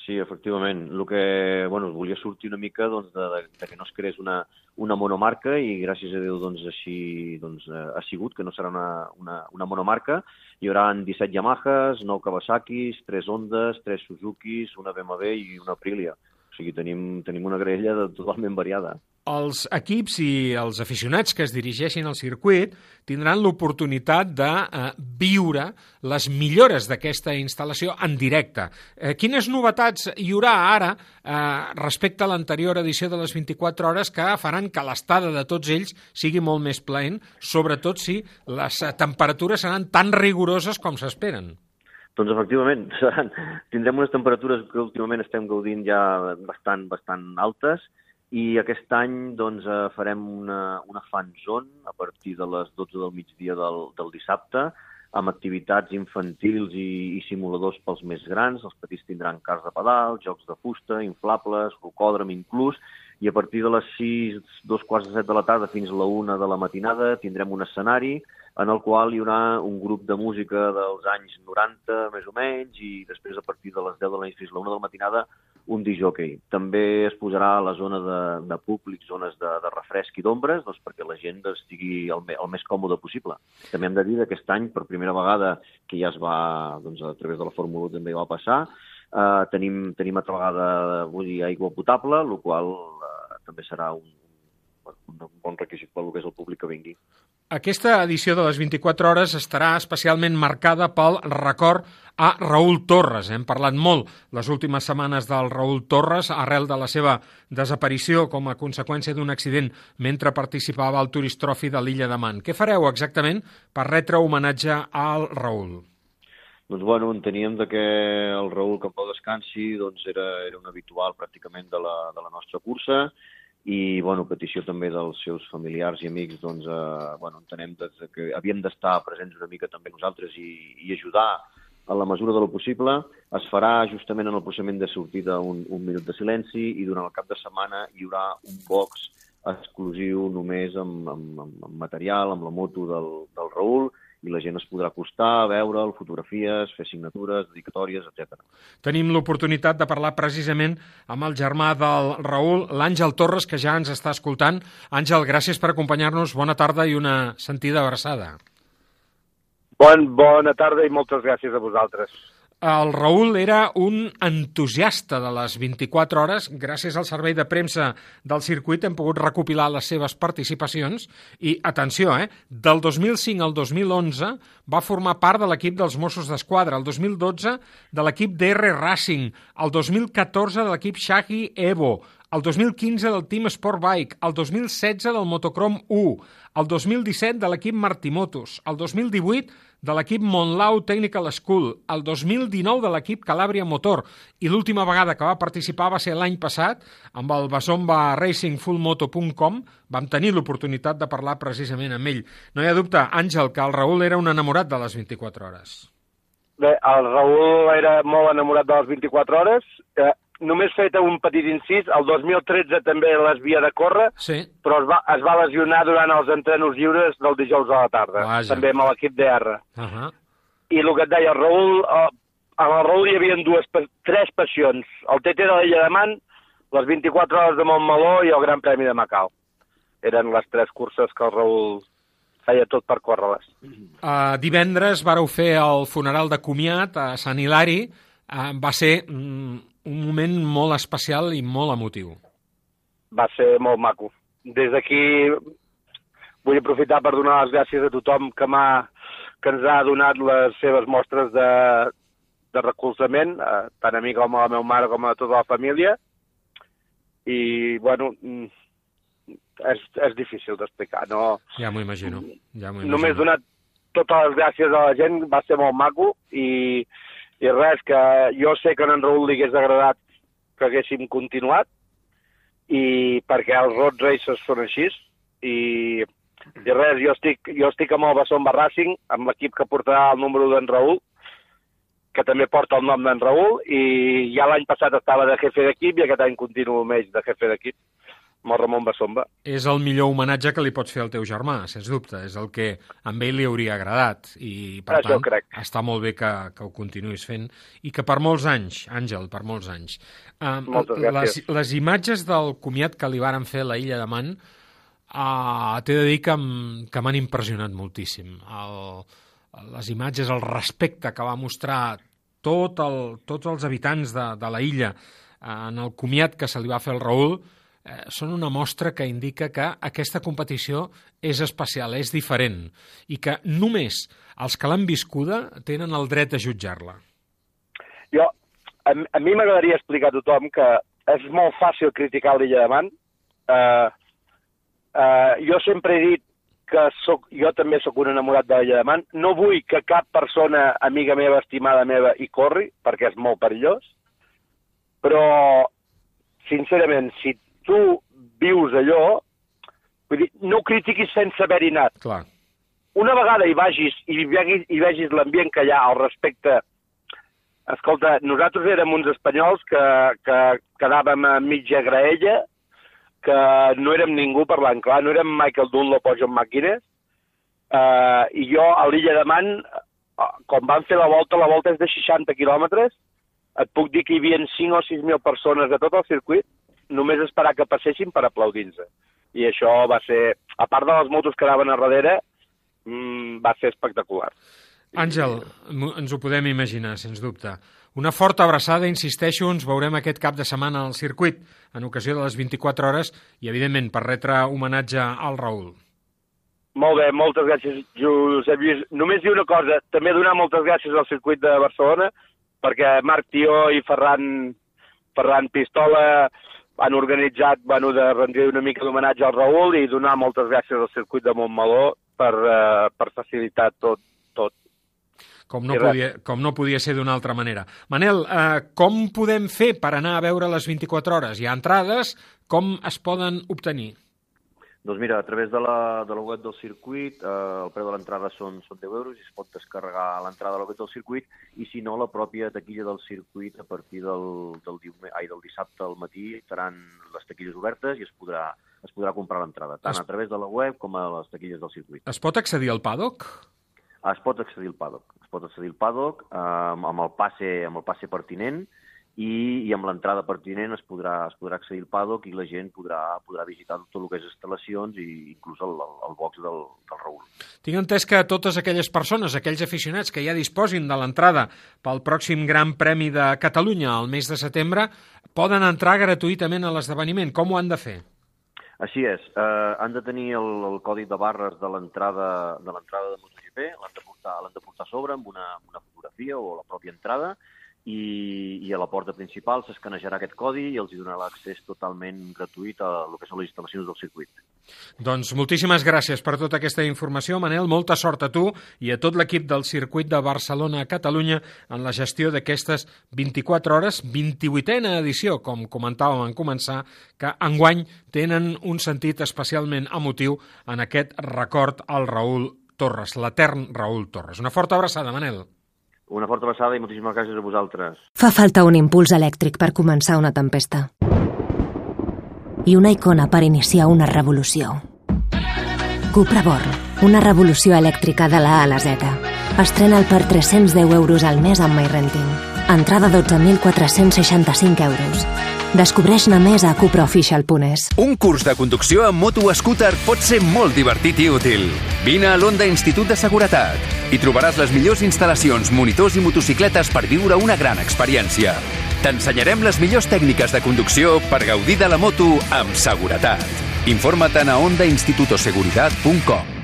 Sí, efectivament. El que, bueno, volia sortir una mica doncs, de, de, que no es creés una, una monomarca i gràcies a Déu doncs, així doncs, eh, ha sigut, que no serà una, una, una monomarca. Hi haurà 17 Yamahas, 9 Kawasaki's, 3 Hondas, 3 Suzuki's, una BMW i una Aprilia. O sigui, tenim, tenim una grella de, totalment variada. Els equips i els aficionats que es dirigeixin al circuit tindran l'oportunitat de eh, viure les millores d'aquesta instal·lació en directe. Eh, quines novetats hi haurà ara eh, respecte a l'anterior edició de les 24 hores que faran que l'estada de tots ells sigui molt més plaent, sobretot si les eh, temperatures seran tan rigoroses com s'esperen? Doncs efectivament, seran, tindrem unes temperatures que últimament estem gaudint ja bastant, bastant altes i aquest any doncs, eh, farem una, una fan zone a partir de les 12 del migdia del, del dissabte amb activitats infantils i, i simuladors pels més grans. Els petits tindran cars de pedal, jocs de fusta, inflables, rocòdrom inclús, i a partir de les 6, dos quarts de set de la tarda fins a la 1 de la matinada tindrem un escenari en el qual hi haurà un grup de música dels anys 90, més o menys, i després a partir de les 10 de la nit fins a la 1 de la matinada un disjockey. També es posarà a la zona de, de públic, zones de, de refresc i d'ombres, doncs perquè la gent estigui el, me, el més còmode possible. També hem de dir que aquest any, per primera vegada, que ja es va, doncs, a través de la Fórmula 1 també va passar, eh, tenim, tenim altra vegada vull dir, aigua potable, el qual eh, també serà un, un bon requisit pel que és el públic que vingui. Aquesta edició de les 24 hores estarà especialment marcada pel record a Raül Torres. Hem parlat molt les últimes setmanes del Raül Torres arrel de la seva desaparició com a conseqüència d'un accident mentre participava al Tourist Trophy de l'illa de Man. Què fareu exactament per retre homenatge al Raül? Doncs bueno, enteníem de que el Raül, que en pau descansi, doncs era, era un habitual pràcticament de la, de la nostra cursa i, bueno, petició també dels seus familiars i amics, doncs, eh, bueno, entenem des de que havíem d'estar presents una mica també nosaltres i, i ajudar en la mesura de lo possible. Es farà justament en el procediment de sortida un, un minut de silenci i durant el cap de setmana hi haurà un box exclusiu només amb, amb, amb material, amb la moto del, del Raül, i la gent es podrà acostar, veure'l, fotografies, fer signatures, dedicatòries, etc. Tenim l'oportunitat de parlar precisament amb el germà del Raül, l'Àngel Torres, que ja ens està escoltant. Àngel, gràcies per acompanyar-nos. Bona tarda i una sentida abraçada. Bon, bona tarda i moltes gràcies a vosaltres. El Raül era un entusiasta de les 24 hores. Gràcies al servei de premsa del circuit hem pogut recopilar les seves participacions. I, atenció, eh, del 2005 al 2011 va formar part de l'equip dels Mossos d'Esquadra, el 2012 de l'equip DR Racing, el 2014 de l'equip Shaggy Evo, el 2015 del Team Sport Bike, el 2016 del Motocrom 1, el 2017 de l'equip Martimotos, el 2018 de l'equip Montlau Technical School, el 2019 de l'equip Calabria Motor i l'última vegada que va participar va ser l'any passat amb el Basomba Racingfullmoto.com vam tenir l'oportunitat de parlar precisament amb ell. No hi ha dubte, Àngel, que el Raül era un enamorat de les 24 hores. Bé, el Raül era molt enamorat de les 24 hores. Eh, només fet un petit incís, el 2013 també les havia de córrer, sí. però es va, es va lesionar durant els entrenos lliures del dijous a la tarda, Vaja. també amb l'equip DR. Uh -huh. I el que et deia, el Raül, eh, amb el Raül hi havia dues, tres passions, el TT de l'Illa de Man, les 24 hores de Montmeló i el Gran Premi de Macau. Eren les tres curses que el Raül feia tot per córrer-les. Uh, divendres vareu fer el funeral de comiat a Sant Hilari. Uh, va ser mm, un moment molt especial i molt emotiu. va ser molt maco. Des d'aquí vull aprofitar per donar les gràcies a tothom que, que ens ha donat les seves mostres de, de recolzament, eh, tant a mi com a la meva mare com a tota la família. I, bueno, mm, és, és difícil d'explicar. No, Ja m'ho imagino. Ja m'ho només imagino. donar totes les gràcies a la gent, va ser molt maco i, i res, que jo sé que a en Raül li hagués agradat que haguéssim continuat i perquè els road races són així i, i res, jo estic, jo estic amb el Bassomba Racing, amb l'equip que portarà el número d'en Raül, que també porta el nom d'en Raül, i ja l'any passat estava de jefe d'equip i aquest any continuo ells de jefe d'equip, amb el Ramon Bassomba. És el millor homenatge que li pots fer al teu germà, sens dubte. És el que a ell li hauria agradat. I, per Això tant, crec. està molt bé que, que ho continuïs fent i que per molts anys, Àngel, per molts anys. Um, Moltes les, gràcies. les imatges del comiat que li varen fer a la illa de Man uh, t'he de dir que, m'han impressionat moltíssim. El, les imatges, el respecte que va mostrar tot el, tots els habitants de, de la illa en el comiat que se li va fer al Raül eh, són una mostra que indica que aquesta competició és especial, és diferent, i que només els que l'han viscuda tenen el dret a jutjar-la. Jo, a, a mi m'agradaria explicar a tothom que és molt fàcil criticar l'Illa de Man. Uh, uh, jo sempre he dit que soc, jo també sóc un enamorat de l'Illa de Man. No vull que cap persona, amiga meva, estimada meva, hi corri, perquè és molt perillós. Però, sincerament, si tu vius allò, vull dir, no ho critiquis sense haver-hi anat. Clar. Una vegada hi vagis i vegis, i vegis l'ambient que hi ha al respecte Escolta, nosaltres érem uns espanyols que, que quedàvem a mitja graella, que no érem ningú parlant clar, no érem Michael Dunlop o John McGuinness, uh, i jo a l'illa de Man, eh, quan van fer la volta, la volta és de 60 quilòmetres, et puc dir que hi havia 5 o 6.000 persones de tot el circuit, només esperar que passessin per aplaudir-nos. I això va ser, a part de les motos que anaven a darrere, mm, va ser espectacular. Àngel, ens ho podem imaginar, sens dubte. Una forta abraçada, insisteixo, ens veurem aquest cap de setmana al circuit, en ocasió de les 24 hores, i evidentment per retre homenatge al Raül. Molt bé, moltes gràcies, Josep Lluís. Només dir una cosa, també donar moltes gràcies al circuit de Barcelona, perquè Marc Tió i Ferran, Ferran Pistola han organitzat, bueno, de rendir una mica d'homenatge al Raül i donar moltes gràcies al circuit de Montmeló per, eh, per facilitar tot, tot. com no, podia, com no podia ser d'una altra manera. Manel, eh, com podem fer per anar a veure les 24 hores? Hi ha entrades? Com es poden obtenir? Doncs mira, a través de la, de la web del circuit, eh, el preu de l'entrada són, són 10 euros i es pot descarregar l'entrada a la web del circuit i si no, la pròpia taquilla del circuit a partir del, del, diume, ai, del dissabte al matí estaran les taquilles obertes i es podrà, es podrà comprar l'entrada, tant Es- a través de la web com a les taquilles del circuit. Es pot accedir al paddock? Es pot accedir al paddock. Es pot accedir al paddock eh, amb, el passe, amb el passe pertinent i, i amb l'entrada pertinent es podrà, es podrà accedir al paddock i la gent podrà, podrà visitar tot el que és instal·lacions i inclús el, el, el box del, del Raül. Tinc entès que totes aquelles persones, aquells aficionats que ja disposin de l'entrada pel pròxim Gran Premi de Catalunya al mes de setembre poden entrar gratuïtament a l'esdeveniment. Com ho han de fer? Així és, eh, han de tenir el, el codi de barres de l'entrada de l'entrada de MotoGP, l'han de, portar, l'han de portar a sobre amb una, amb una fotografia o la pròpia entrada i, i a la porta principal s'escanejarà aquest codi i els hi donarà l'accés totalment gratuït a el que són les instal·lacions del circuit. Doncs moltíssimes gràcies per tota aquesta informació, Manel. Molta sort a tu i a tot l'equip del circuit de Barcelona a Catalunya en la gestió d'aquestes 24 hores, 28a edició, com comentàvem en començar, que enguany tenen un sentit especialment emotiu en aquest record al Raül Torres, l'etern Raül Torres. Una forta abraçada, Manel. Una forta abraçada i moltíssimes gràcies a vosaltres. Fa falta un impuls elèctric per començar una tempesta. I una icona per iniciar una revolució. Cupra Born, una revolució elèctrica de la A a la Z. Estrena'l per 310 euros al mes amb MyRenting. Entrada 12.465 euros. Descobreix-ne més a cupraofficial.es. Un curs de conducció amb moto o scooter pot ser molt divertit i útil. Vine a l'Onda Institut de Seguretat. Hi trobaràs les millors instal·lacions, monitors i motocicletes per viure una gran experiència. T'ensenyarem les millors tècniques de conducció per gaudir de la moto amb seguretat. Informa't a ondainstitutoseguridad.com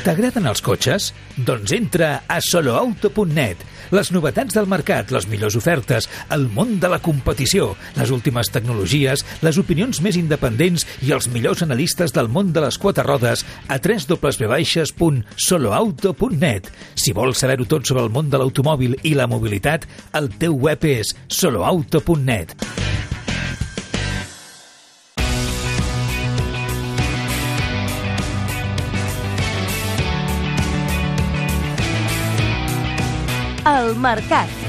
T'agraden els cotxes? Doncs entra a soloauto.net. Les novetats del mercat, les millors ofertes, el món de la competició, les últimes tecnologies, les opinions més independents i els millors analistes del món de les quatre rodes a www.soloauto.net. Si vols saber-ho tot sobre el món de l'automòbil i la mobilitat, el teu web és soloauto.net. al mercat.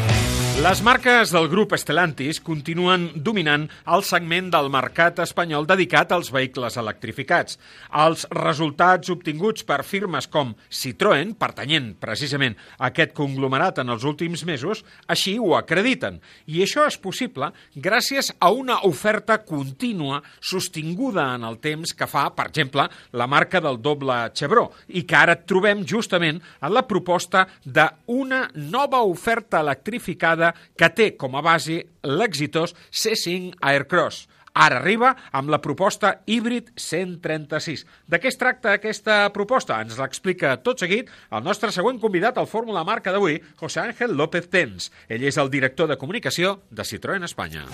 Les marques del grup Stellantis continuen dominant el segment del mercat espanyol dedicat als vehicles electrificats. Els resultats obtinguts per firmes com Citroën, pertanyent precisament a aquest conglomerat en els últims mesos, així ho acrediten. I això és possible gràcies a una oferta contínua sostinguda en el temps que fa, per exemple, la marca del doble Chevron i que ara trobem justament en la proposta d'una nova oferta electrificada que té com a base l'exitós C5 Aircross. Ara arriba amb la proposta híbrid 136. De què es tracta aquesta proposta? Ens l'explica tot seguit el nostre següent convidat al Fórmula Marca d'avui, José Ángel López Tens. Ell és el director de comunicació de Citroën España.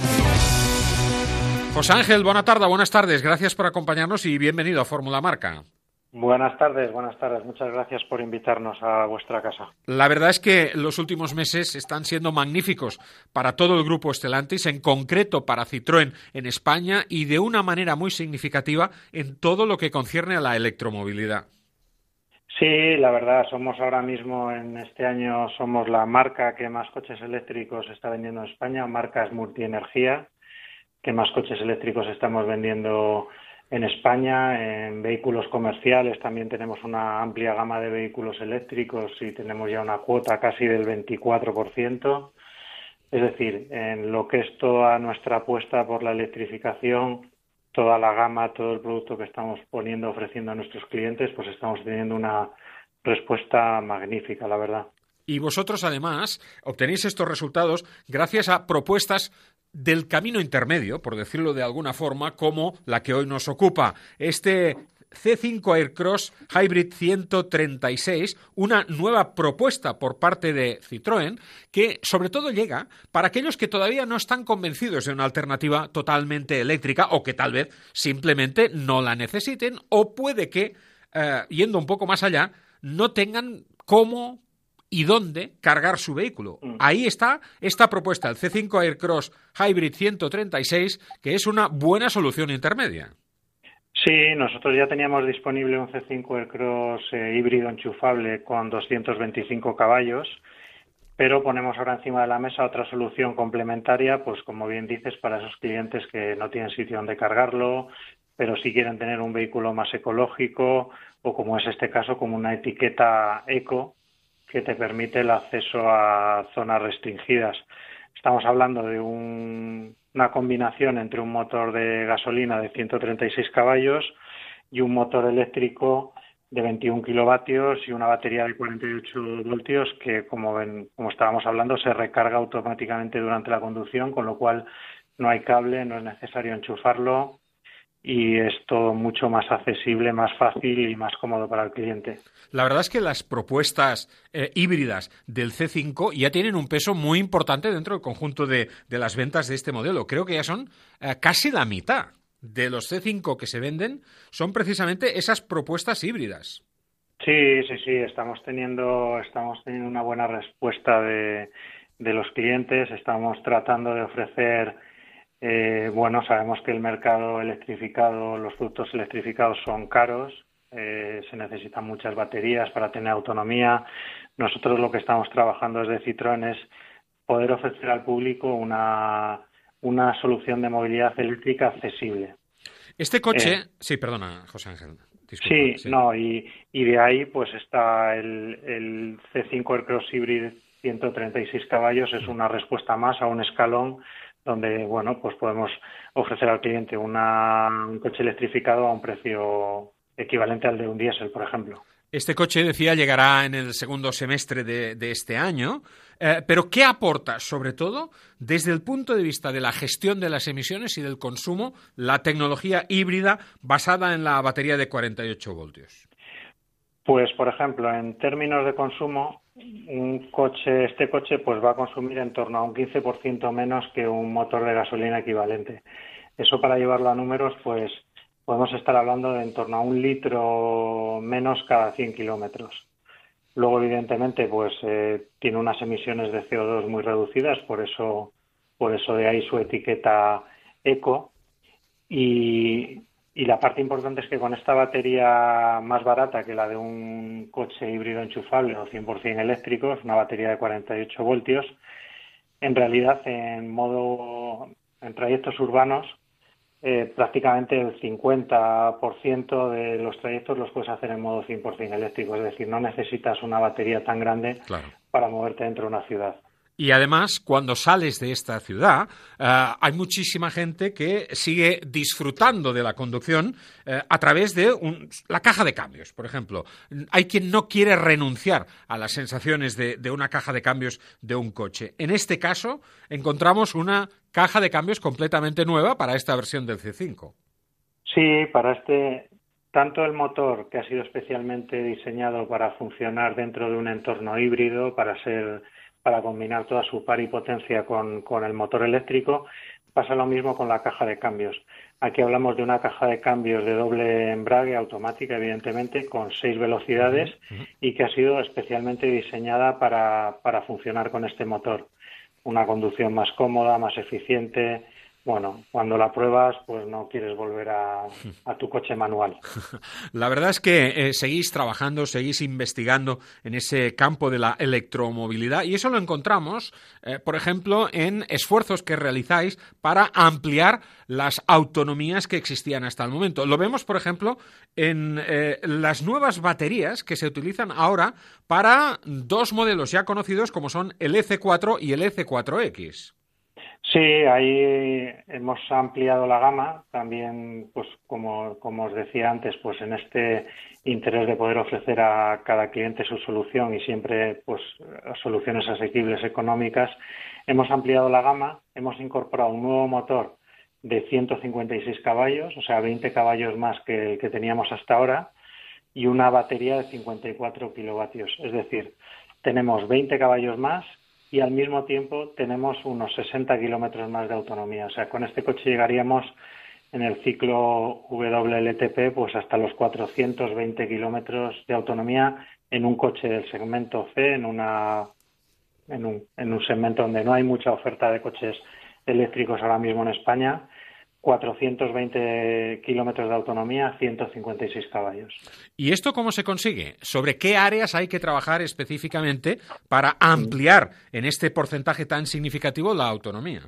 José Ángel, buena tarde, buenas tardes. Gracias por acompañarnos y bienvenido a Fórmula Marca. Buenas tardes, buenas tardes. Muchas gracias por invitarnos a vuestra casa. La verdad es que los últimos meses están siendo magníficos para todo el grupo Stellantis, en concreto para Citroën en España y de una manera muy significativa en todo lo que concierne a la electromovilidad. Sí, la verdad, somos ahora mismo en este año somos la marca que más coches eléctricos está vendiendo en España, marcas multienergía, que más coches eléctricos estamos vendiendo en España, en vehículos comerciales también tenemos una amplia gama de vehículos eléctricos y tenemos ya una cuota casi del 24%. Es decir, en lo que es toda nuestra apuesta por la electrificación, toda la gama, todo el producto que estamos poniendo, ofreciendo a nuestros clientes, pues estamos teniendo una respuesta magnífica, la verdad. Y vosotros, además, obtenéis estos resultados gracias a propuestas del camino intermedio, por decirlo de alguna forma, como la que hoy nos ocupa. Este C5 Aircross Hybrid 136, una nueva propuesta por parte de Citroën que sobre todo llega para aquellos que todavía no están convencidos de una alternativa totalmente eléctrica o que tal vez simplemente no la necesiten o puede que, eh, yendo un poco más allá, no tengan cómo y dónde cargar su vehículo. Mm. Ahí está esta propuesta, el C5 Aircross Hybrid 136, que es una buena solución intermedia. Sí, nosotros ya teníamos disponible un C5 Aircross eh, híbrido enchufable con 225 caballos, pero ponemos ahora encima de la mesa otra solución complementaria, pues como bien dices, para esos clientes que no tienen sitio donde cargarlo, pero si quieren tener un vehículo más ecológico o como es este caso, como una etiqueta eco que te permite el acceso a zonas restringidas. Estamos hablando de un- una combinación entre un motor de gasolina de 136 caballos y un motor eléctrico de 21 kilovatios y una batería de 48 voltios que, como, ven, como estábamos hablando, se recarga automáticamente durante la conducción, con lo cual no hay cable, no es necesario enchufarlo y es todo mucho más accesible, más fácil y más cómodo para el cliente. La verdad es que las propuestas eh, híbridas del C5 ya tienen un peso muy importante dentro del conjunto de, de las ventas de este modelo. Creo que ya son eh, casi la mitad de los C5 que se venden son precisamente esas propuestas híbridas. Sí, sí, sí, estamos teniendo, estamos teniendo una buena respuesta de, de los clientes, estamos tratando de ofrecer, eh, bueno, sabemos que el mercado electrificado, los productos electrificados son caros, eh, se necesitan muchas baterías para tener autonomía. Nosotros lo que estamos trabajando desde Citroën es poder ofrecer al público una, una solución de movilidad eléctrica accesible. Este coche, Eh, sí, perdona, José Ángel. disculpa, Sí, no, y, y de ahí pues está el, el C5 Aircross Hybrid 136 caballos, es una respuesta más a un escalón donde, bueno, pues podemos ofrecer al cliente un coche electrificado a un precio equivalente al de un diésel, por ejemplo. Este coche, decía, llegará en el segundo semestre de, de este año. Eh, pero, ¿qué aporta, sobre todo, desde el punto de vista de la gestión de las emisiones y del consumo, la tecnología híbrida basada en la batería de 48 voltios? Pues, por ejemplo, en términos de consumo, un coche, este coche, pues va a consumir en torno a un 15% menos que un motor de gasolina equivalente. Eso para llevarlo a números, pues podemos estar hablando de en torno a un litro menos cada 100 kilómetros. Luego, evidentemente, pues eh, tiene unas emisiones de CO2 muy reducidas, por eso, por eso de ahí su etiqueta eco. Y, y la parte importante es que con esta batería más barata que la de un coche híbrido enchufable o 100% eléctrico, es una batería de 48 voltios, en realidad en modo en trayectos urbanos eh, prácticamente el 50% de los trayectos los puedes hacer en modo 100% eléctrico, es decir, no necesitas una batería tan grande para moverte dentro de una ciudad. Y además, cuando sales de esta ciudad, eh, hay muchísima gente que sigue disfrutando de la conducción eh, a través de un- la caja de cambios, por ejemplo. Hay quien no quiere renunciar a las sensaciones de, de una caja de cambios de un coche. En este caso, encontramos una caja de cambios completamente nueva para esta versión del C5. Sí, para este, tanto el motor que ha sido especialmente diseñado para funcionar dentro de un entorno híbrido, para ser, para combinar toda su par y potencia con, con el motor eléctrico, pasa lo mismo con la caja de cambios. Aquí hablamos de una caja de cambios de doble embrague automática, evidentemente, con seis velocidades y que ha sido especialmente diseñada para, para funcionar con este motor. Una conducción más cómoda, más eficiente. Bueno, cuando la pruebas, pues no quieres volver a, tu coche manual. La verdad es que eh, seguís trabajando, seguís investigando en ese campo de la electromovilidad y eso lo encontramos, eh, por ejemplo, en esfuerzos que realizáis para ampliar las autonomías que existían hasta el momento. Lo vemos, por ejemplo, en eh, las nuevas baterías que se utilizan ahora para dos modelos ya conocidos como son el EC4 y el E EC4X. Sí, ahí hemos ampliado la gama. También, pues como, como os decía antes, pues en este interés de poder ofrecer a cada cliente su solución y siempre pues soluciones asequibles económicas, hemos ampliado la gama, hemos incorporado un nuevo motor de 156 caballos, o sea, 20 caballos más que el que teníamos hasta ahora, y una batería de 54 kilovatios. Es decir, tenemos 20 caballos más y al mismo tiempo tenemos unos 60 kilómetros más de autonomía. O sea, con este coche llegaríamos en el ciclo WLTP pues hasta los 420 kilómetros de autonomía en un coche del segmento C, en, una, en, un, en un segmento donde no hay mucha oferta de coches eléctricos ahora mismo en España. 420 kilómetros de autonomía, 156 caballos. ¿Y esto cómo se consigue? ¿Sobre qué áreas hay que trabajar específicamente para ampliar en este porcentaje tan significativo la autonomía?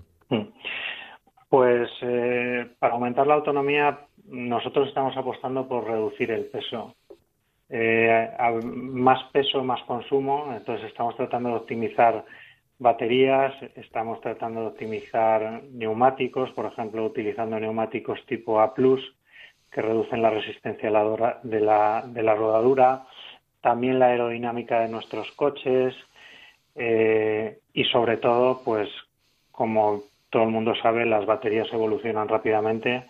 Pues eh, para aumentar la autonomía nosotros estamos apostando por reducir el peso. Eh, a más peso, más consumo, entonces estamos tratando de optimizar baterías, estamos tratando de optimizar neumáticos, por ejemplo, utilizando neumáticos tipo A+, que reducen la resistencia de la, de la rodadura, también la aerodinámica de nuestros coches eh, y sobre todo, pues como todo el mundo sabe, las baterías evolucionan rápidamente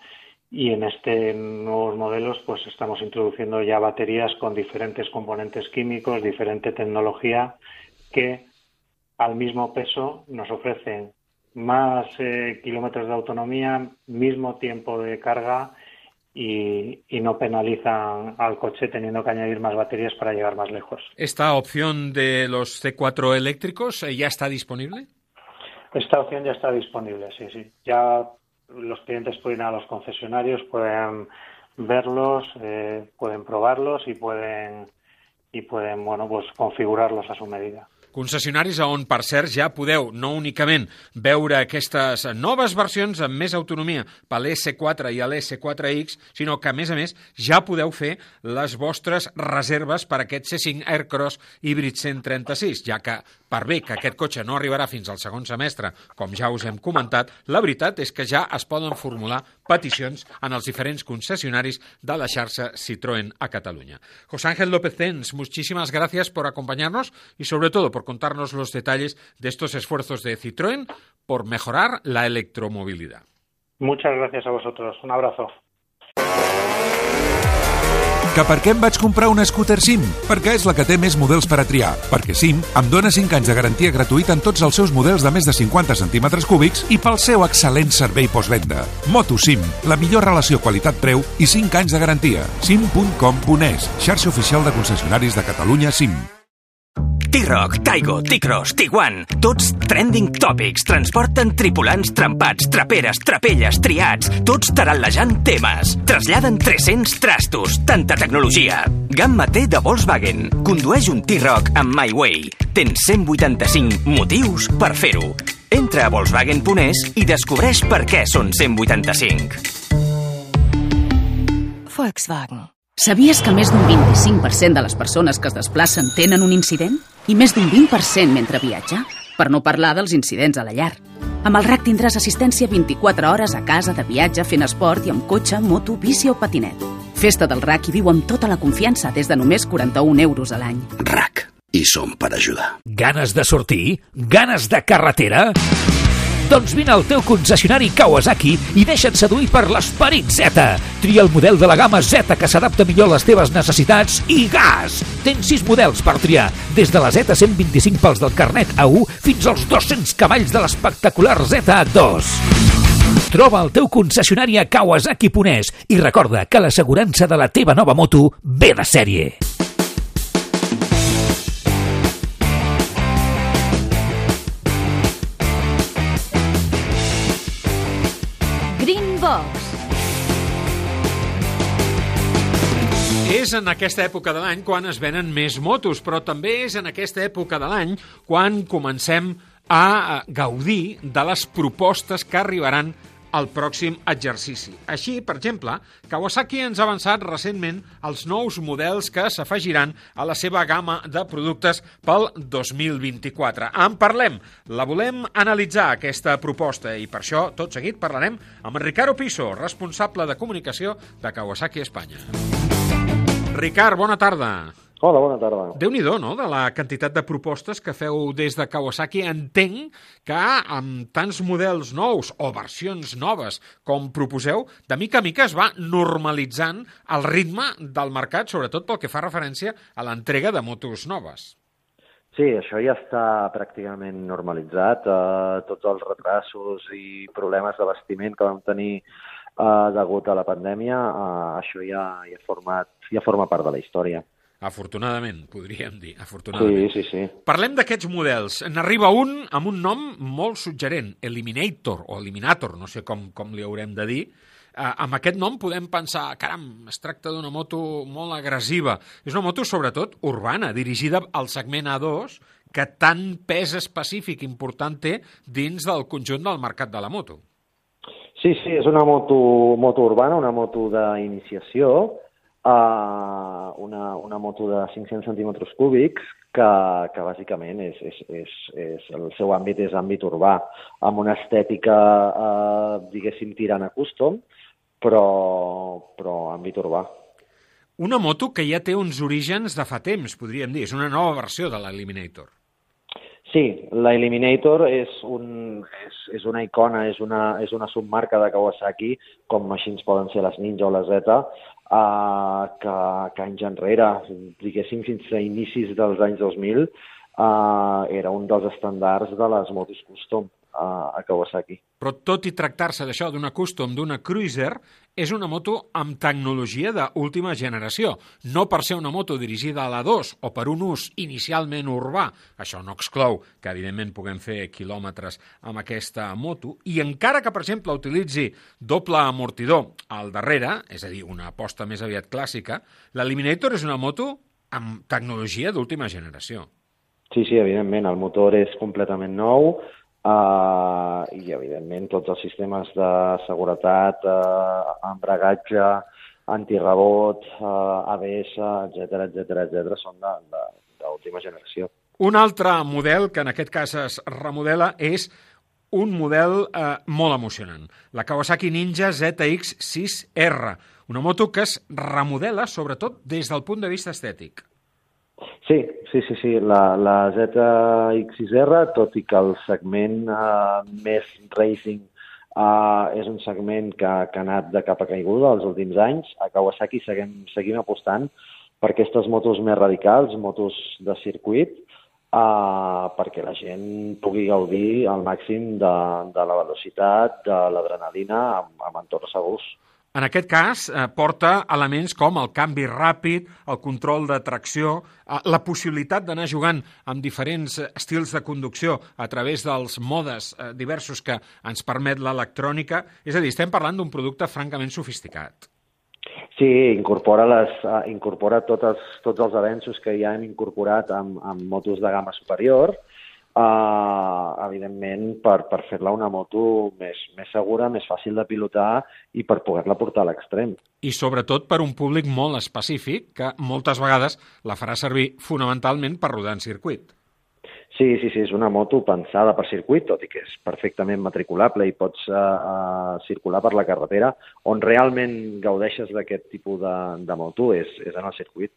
y en este nuevos modelos pues estamos introduciendo ya baterías con diferentes componentes químicos, diferente tecnología que al mismo peso nos ofrecen más eh, kilómetros de autonomía, mismo tiempo de carga y, y, no penalizan al coche teniendo que añadir más baterías para llegar más lejos. ¿Esta opción de los C4 eléctricos eh, ya está disponible? Esta opción ya está disponible, sí, sí. Ya los clientes pueden ir a los concesionarios, pueden verlos, eh, pueden probarlos y pueden y pueden bueno pues configurarlos a su medida. Concessionaris on, per cert, ja podeu no únicament veure aquestes noves versions amb més autonomia per l'S4 i l'S4X, sinó que, a més a més, ja podeu fer les vostres reserves per aquest C5 Aircross híbrid 136, ja que, per bé que aquest cotxe no arribarà fins al segon semestre, com ja us hem comentat, la veritat és que ja es poden formular peticions en els diferents concessionaris de la xarxa Citroën a Catalunya. José Ángel López Cens, muchísimas gracias por acompañarnos y sobre todo por contarnos los detalles de estos esfuerzos de Citroën por mejorar la electromovilidad. Muchas gracias a vosotros. Un abrazo. Que per què em vaig comprar una scooter SIM? Perquè és la que té més models per a triar. Perquè SIM em dona 5 anys de garantia gratuïta en tots els seus models de més de 50 centímetres cúbics i pel seu excel·lent servei postvenda. Moto SIM, la millor relació qualitat-preu i 5 anys de garantia. sim.com.es, xarxa oficial de concessionaris de Catalunya SIM. T-Rock, Taigo, T-Cross, Tiguan, tots trending topics, transporten tripulants trempats, traperes, trapelles, triats, tots tarallejant temes. Traslladen 300 trastos, tanta tecnologia. Gamma T de Volkswagen. Condueix un T-Rock amb My Way. Tens 185 motius per fer-ho. Entra a Volkswagen.es i descobreix per què són 185. Volkswagen. Sabies que més d'un 25% de les persones que es desplacen tenen un incident? I més d'un 20% mentre viatja? Per no parlar dels incidents a la llar. Amb el RAC tindràs assistència 24 hores a casa, de viatge, fent esport i amb cotxe, moto, bici o patinet. Festa del RAC i viu amb tota la confiança des de només 41 euros a l'any. RAC. I som per ajudar. Ganes de sortir? Ganes de carretera? Doncs vine al teu concessionari Kawasaki i deixa't seduir per l'esperit Z. Tria el model de la gamma Z que s'adapta millor a les teves necessitats i gas! Tens 6 models per triar, des de la Z125 pels del carnet A1 fins als 200 cavalls de l'espectacular Z2. Troba el teu concessionari a Kawasaki Ponès i recorda que l'assegurança de la teva nova moto ve de sèrie. És en aquesta època de l'any quan es venen més motos, però també és en aquesta època de l'any quan comencem a eh, gaudir de les propostes que arribaran al pròxim exercici. Així, per exemple, Kawasaki ens ha avançat recentment els nous models que s'afegiran a la seva gamma de productes pel 2024. En parlem, la volem analitzar, aquesta proposta, i per això, tot seguit, parlarem amb Ricardo Piso, responsable de comunicació de Kawasaki Espanya. Ricard, bona tarda. Hola, bona tarda. déu nhi no?, de la quantitat de propostes que feu des de Kawasaki. Entenc que amb tants models nous o versions noves com proposeu, de mica a mica es va normalitzant el ritme del mercat, sobretot pel que fa referència a l'entrega de motos noves. Sí, això ja està pràcticament normalitzat. Eh, tots els retrasos i problemes d'abastiment que vam tenir uh, degut a la pandèmia, uh, això ja, ja, format, ja forma part de la història. Afortunadament, podríem dir, afortunadament. Sí, sí, sí. Parlem d'aquests models. N'arriba un amb un nom molt suggerent, Eliminator, o Eliminator, no sé com, com li haurem de dir. Eh, amb aquest nom podem pensar, caram, es tracta d'una moto molt agressiva. És una moto, sobretot, urbana, dirigida al segment A2, que tant pes específic important té dins del conjunt del mercat de la moto. Sí, sí, és una moto, moto urbana, una moto d'iniciació, uh, una, una moto de 500 centímetres cúbics que, que bàsicament és, és, és, és, el seu àmbit és àmbit urbà, amb una estètica, uh, diguéssim, tirant a custom, però, però àmbit urbà. Una moto que ja té uns orígens de fa temps, podríem dir. És una nova versió de l'Eliminator. Sí, la Eliminator és, un, és, és una icona, és una, és una submarca de Kawasaki, com així poden ser les Ninja o la Z, uh, que, que anys enrere, diguéssim fins a inicis dels anys 2000, uh, era un dels estàndards de les motos custom a, a Kawasaki. Però tot i tractar-se d'això, d'una custom, d'una cruiser, és una moto amb tecnologia d'última generació. No per ser una moto dirigida a la 2 o per un ús inicialment urbà, això no exclou que evidentment puguem fer quilòmetres amb aquesta moto, i encara que, per exemple, utilitzi doble amortidor al darrere, és a dir, una aposta més aviat clàssica, l'Eliminator és una moto amb tecnologia d'última generació. Sí, sí, evidentment, el motor és completament nou, Uh, I, evidentment, tots els sistemes de seguretat, uh, embragatge, antirrebot, uh, ABS, etc etc etc són d'última generació. Un altre model, que en aquest cas es remodela, és un model eh, molt emocionant. La Kawasaki Ninja ZX6R, una moto que es remodela sobretot des del punt de vista estètic. Sí, sí, sí, sí. La, la ZX6R, tot i que el segment uh, més racing uh, és un segment que, que ha anat de capa caiguda els últims anys, a Kawasaki seguim, seguim apostant per aquestes motos més radicals, motos de circuit, uh, perquè la gent pugui gaudir al màxim de, de la velocitat, de l'adrenalina amb, amb entorns segurs. En aquest cas, eh, porta elements com el canvi ràpid, el control de tracció, eh, la possibilitat d'anar jugant amb diferents estils de conducció a través dels modes eh, diversos que ens permet l'electrònica. És a dir, estem parlant d'un producte francament sofisticat. Sí, incorpora, les, uh, incorpora tots els, tots els avenços que ja hem incorporat amb, amb motos de gamma superior, evidentment, per, per fer-la una moto més, més segura, més fàcil de pilotar i per poder-la portar a l'extrem. I sobretot per un públic molt específic que moltes vegades la farà servir fonamentalment per rodar en circuit. Sí, sí, sí, és una moto pensada per circuit, tot i que és perfectament matriculable i pots uh, uh, circular per la carretera. On realment gaudeixes d'aquest tipus de, de moto és, és en el circuit.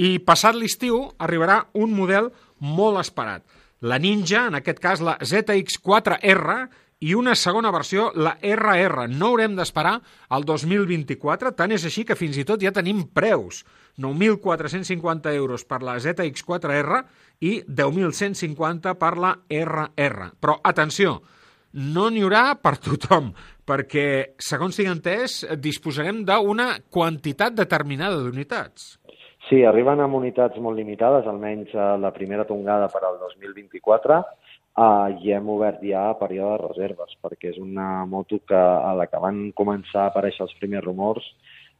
I passat l'estiu arribarà un model molt esperat la Ninja, en aquest cas la ZX4R, i una segona versió, la RR. No haurem d'esperar al 2024, tant és així que fins i tot ja tenim preus. 9.450 euros per la ZX4R i 10.150 per la RR. Però, atenció, no n'hi haurà per tothom, perquè, segons tinc entès, disposarem d'una quantitat determinada d'unitats. Sí, arriben amb unitats molt limitades, almenys a la primera tongada per al 2024, uh, i hem obert ja període de reserves, perquè és una moto que a la que van començar a aparèixer els primers rumors,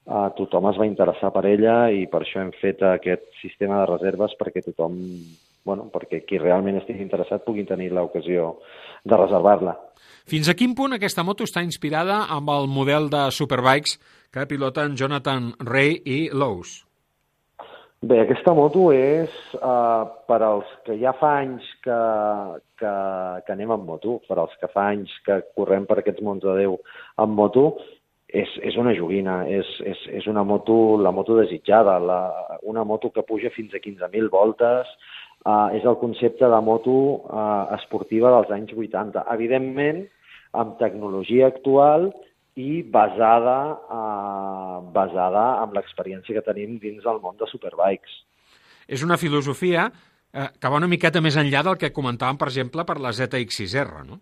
uh, tothom es va interessar per ella i per això hem fet aquest sistema de reserves perquè tothom, bueno, perquè qui realment estigui interessat pugui tenir l'ocasió de reservar-la. Fins a quin punt aquesta moto està inspirada amb el model de Superbikes que piloten Jonathan Ray i Lowe's? Bé, aquesta moto és uh, per als que ja fa anys que, que, que anem amb moto, per als que fa anys que correm per aquests mons de Déu amb moto, és, és una joguina, és, és, és una moto, la moto desitjada, la, una moto que puja fins a 15.000 voltes, uh, és el concepte de moto uh, esportiva dels anys 80. Evidentment, amb tecnologia actual i basada, eh, basada en l'experiència que tenim dins del món de superbikes. És una filosofia eh, que va una miqueta més enllà del que comentàvem, per exemple, per la ZX6R, no?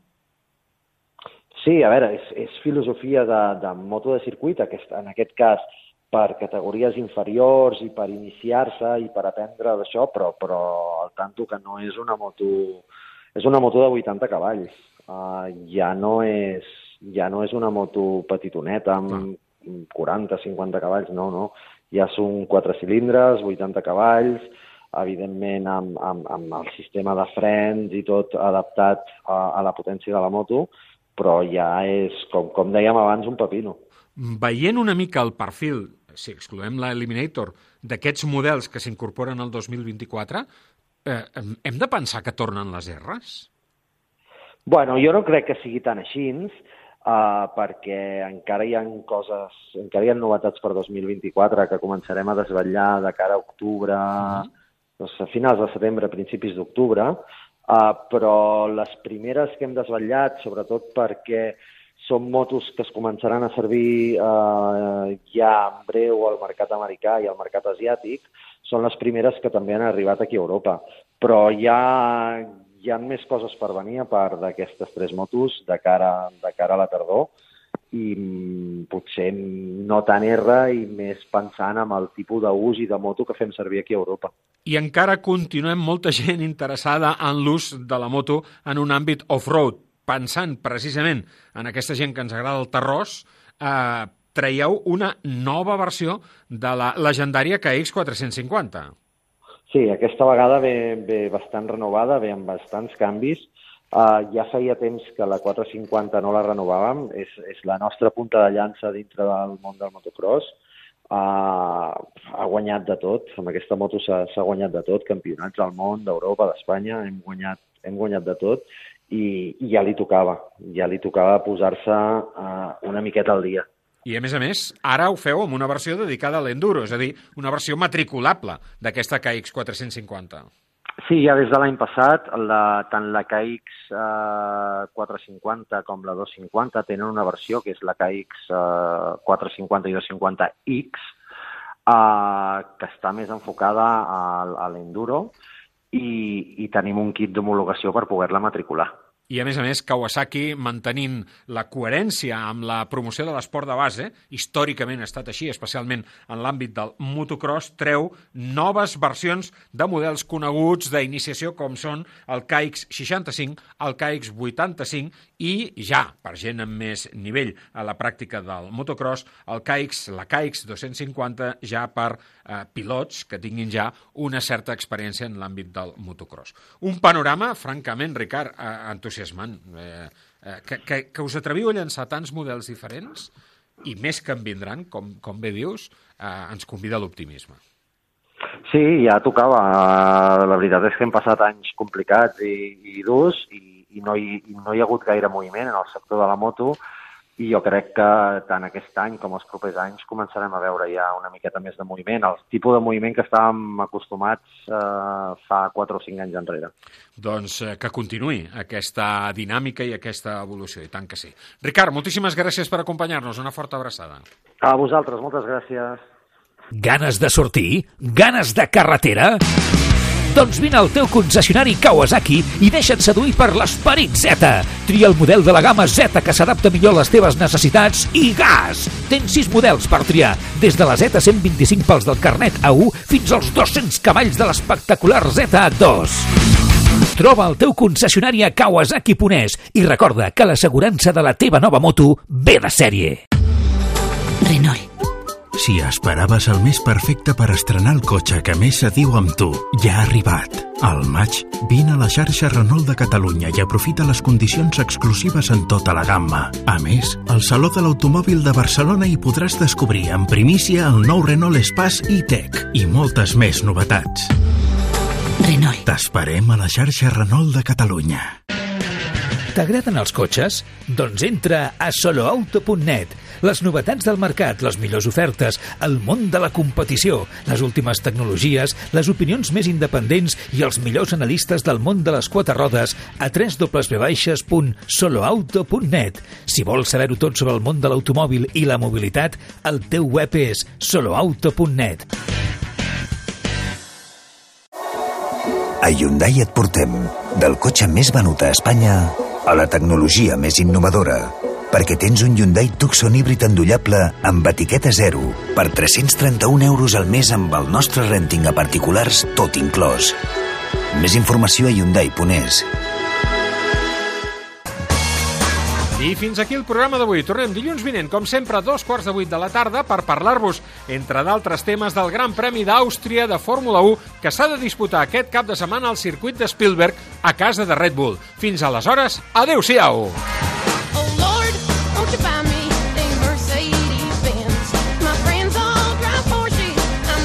Sí, a veure, és, és filosofia de, de moto de circuit, aquest, en aquest cas per categories inferiors i per iniciar-se i per aprendre d'això, però, però al tanto que no és una moto, és una moto de 80 cavalls. Uh, ja no és ja no és una moto petitoneta amb 40-50 cavalls, no, no. Ja són quatre cilindres, 80 cavalls, evidentment amb, amb, amb el sistema de frens i tot adaptat a, a la potència de la moto, però ja és, com, com dèiem abans, un pepino. Veient una mica el perfil, si excloem l'Eliminator, d'aquests models que s'incorporen al 2024, eh, hem de pensar que tornen les R's? Bueno, jo no crec que sigui tan així, uh, perquè encara hi ha coses, encara hi ha novetats per 2024 que començarem a desvetllar de cara a octubre, uh -huh. doncs, a finals de setembre, principis d'octubre, uh, però les primeres que hem desvetllat, sobretot perquè són motos que es començaran a servir eh, ja en breu al mercat americà i al mercat asiàtic, són les primeres que també han arribat aquí a Europa. Però ja, hi ha més coses per venir a part d'aquestes tres motos de cara, de cara a la tardor i mm, potser no tant R i més pensant en el tipus d'ús i de moto que fem servir aquí a Europa. I encara continuem molta gent interessada en l'ús de la moto en un àmbit off-road, pensant precisament en aquesta gent que ens agrada el terrós, eh, traieu una nova versió de la legendària KX450. Sí, aquesta vegada ve, ve bastant renovada, ve amb bastants canvis. Uh, ja feia temps que la 450 no la renovàvem, és, és la nostra punta de llança dintre del món del motocross. Uh, ha guanyat de tot, amb aquesta moto s'ha guanyat de tot, campionats del món, d'Europa, d'Espanya, hem, guanyat, hem guanyat de tot i, i ja li tocava, ja li tocava posar-se uh, una miqueta al dia. I, a més a més, ara ho feu amb una versió dedicada a l'enduro, és a dir, una versió matriculable d'aquesta KX450. Sí, ja des de l'any passat, la, tant la KX eh, 450 com la 250 tenen una versió que és la KX eh, 450 i 250X, eh, que està més enfocada a, a l'enduro i, i tenim un kit d'homologació per poder-la matricular i a més a més Kawasaki mantenint la coherència amb la promoció de l'esport de base, històricament ha estat així, especialment en l'àmbit del motocross, treu noves versions de models coneguts d'iniciació com són el KX65, el KX85 i ja, per gent amb més nivell a la pràctica del motocross, el KX, la KX250 ja per eh, pilots que tinguin ja una certa experiència en l'àmbit del motocross. Un panorama, francament, Ricard, eh, entusiasmant. Eh, eh, que, que, que us atreviu a llançar tants models diferents i més que en vindran, com, com bé dius, eh, ens convida a l'optimisme. Sí, ja tocava. La veritat és que hem passat anys complicats i, i durs i, i, no hi, i no hi ha hagut gaire moviment en el sector de la moto i jo crec que tant aquest any com els propers anys començarem a veure ja una miqueta més de moviment, el tipus de moviment que estàvem acostumats eh, fa 4 o 5 anys enrere. Doncs eh, que continuï aquesta dinàmica i aquesta evolució, i tant que sí. Ricard, moltíssimes gràcies per acompanyar-nos, una forta abraçada. A vosaltres, moltes gràcies. Ganes de sortir? Ganes de carretera? Doncs vine al teu concessionari Kawasaki i deixa't seduir per l'esperit Z. Tria el model de la gamma Z que s'adapta millor a les teves necessitats i gas! Tens 6 models per triar, des de la Z125 pels del carnet A1 fins als 200 cavalls de l'espectacular Z2. Troba el teu concessionari a Kawasaki Ponès i recorda que l'assegurança de la teva nova moto ve de sèrie. Renault. Si esperaves el més perfecte per estrenar el cotxe que més se diu amb tu, ja ha arribat. Al maig, vine a la xarxa Renault de Catalunya i aprofita les condicions exclusives en tota la gamma. A més, al Saló de l'Automòbil de Barcelona hi podràs descobrir en primícia el nou Renault Espace e-Tech i moltes més novetats. Renault. T'esperem a la xarxa Renault de Catalunya. T'agraden els cotxes? Doncs entra a soloauto.net. Les novetats del mercat, les millors ofertes, el món de la competició, les últimes tecnologies, les opinions més independents i els millors analistes del món de les quatre rodes a www.soloauto.net. Si vols saber-ho tot sobre el món de l'automòbil i la mobilitat, el teu web és soloauto.net. A Hyundai et portem del cotxe més venut a Espanya a la tecnologia més innovadora perquè tens un Hyundai Tucson híbrid endollable amb etiqueta zero per 331 euros al mes amb el nostre renting a particulars tot inclòs. Més informació a Hyundai.es. I fins aquí el programa d'avui. Tornem dilluns vinent, com sempre, a dos quarts de vuit de la tarda per parlar-vos, entre d'altres temes, del Gran Premi d'Àustria de Fórmula 1 que s'ha de disputar aquest cap de setmana al circuit de Spielberg a casa de Red Bull. Fins aleshores, adeu-siau!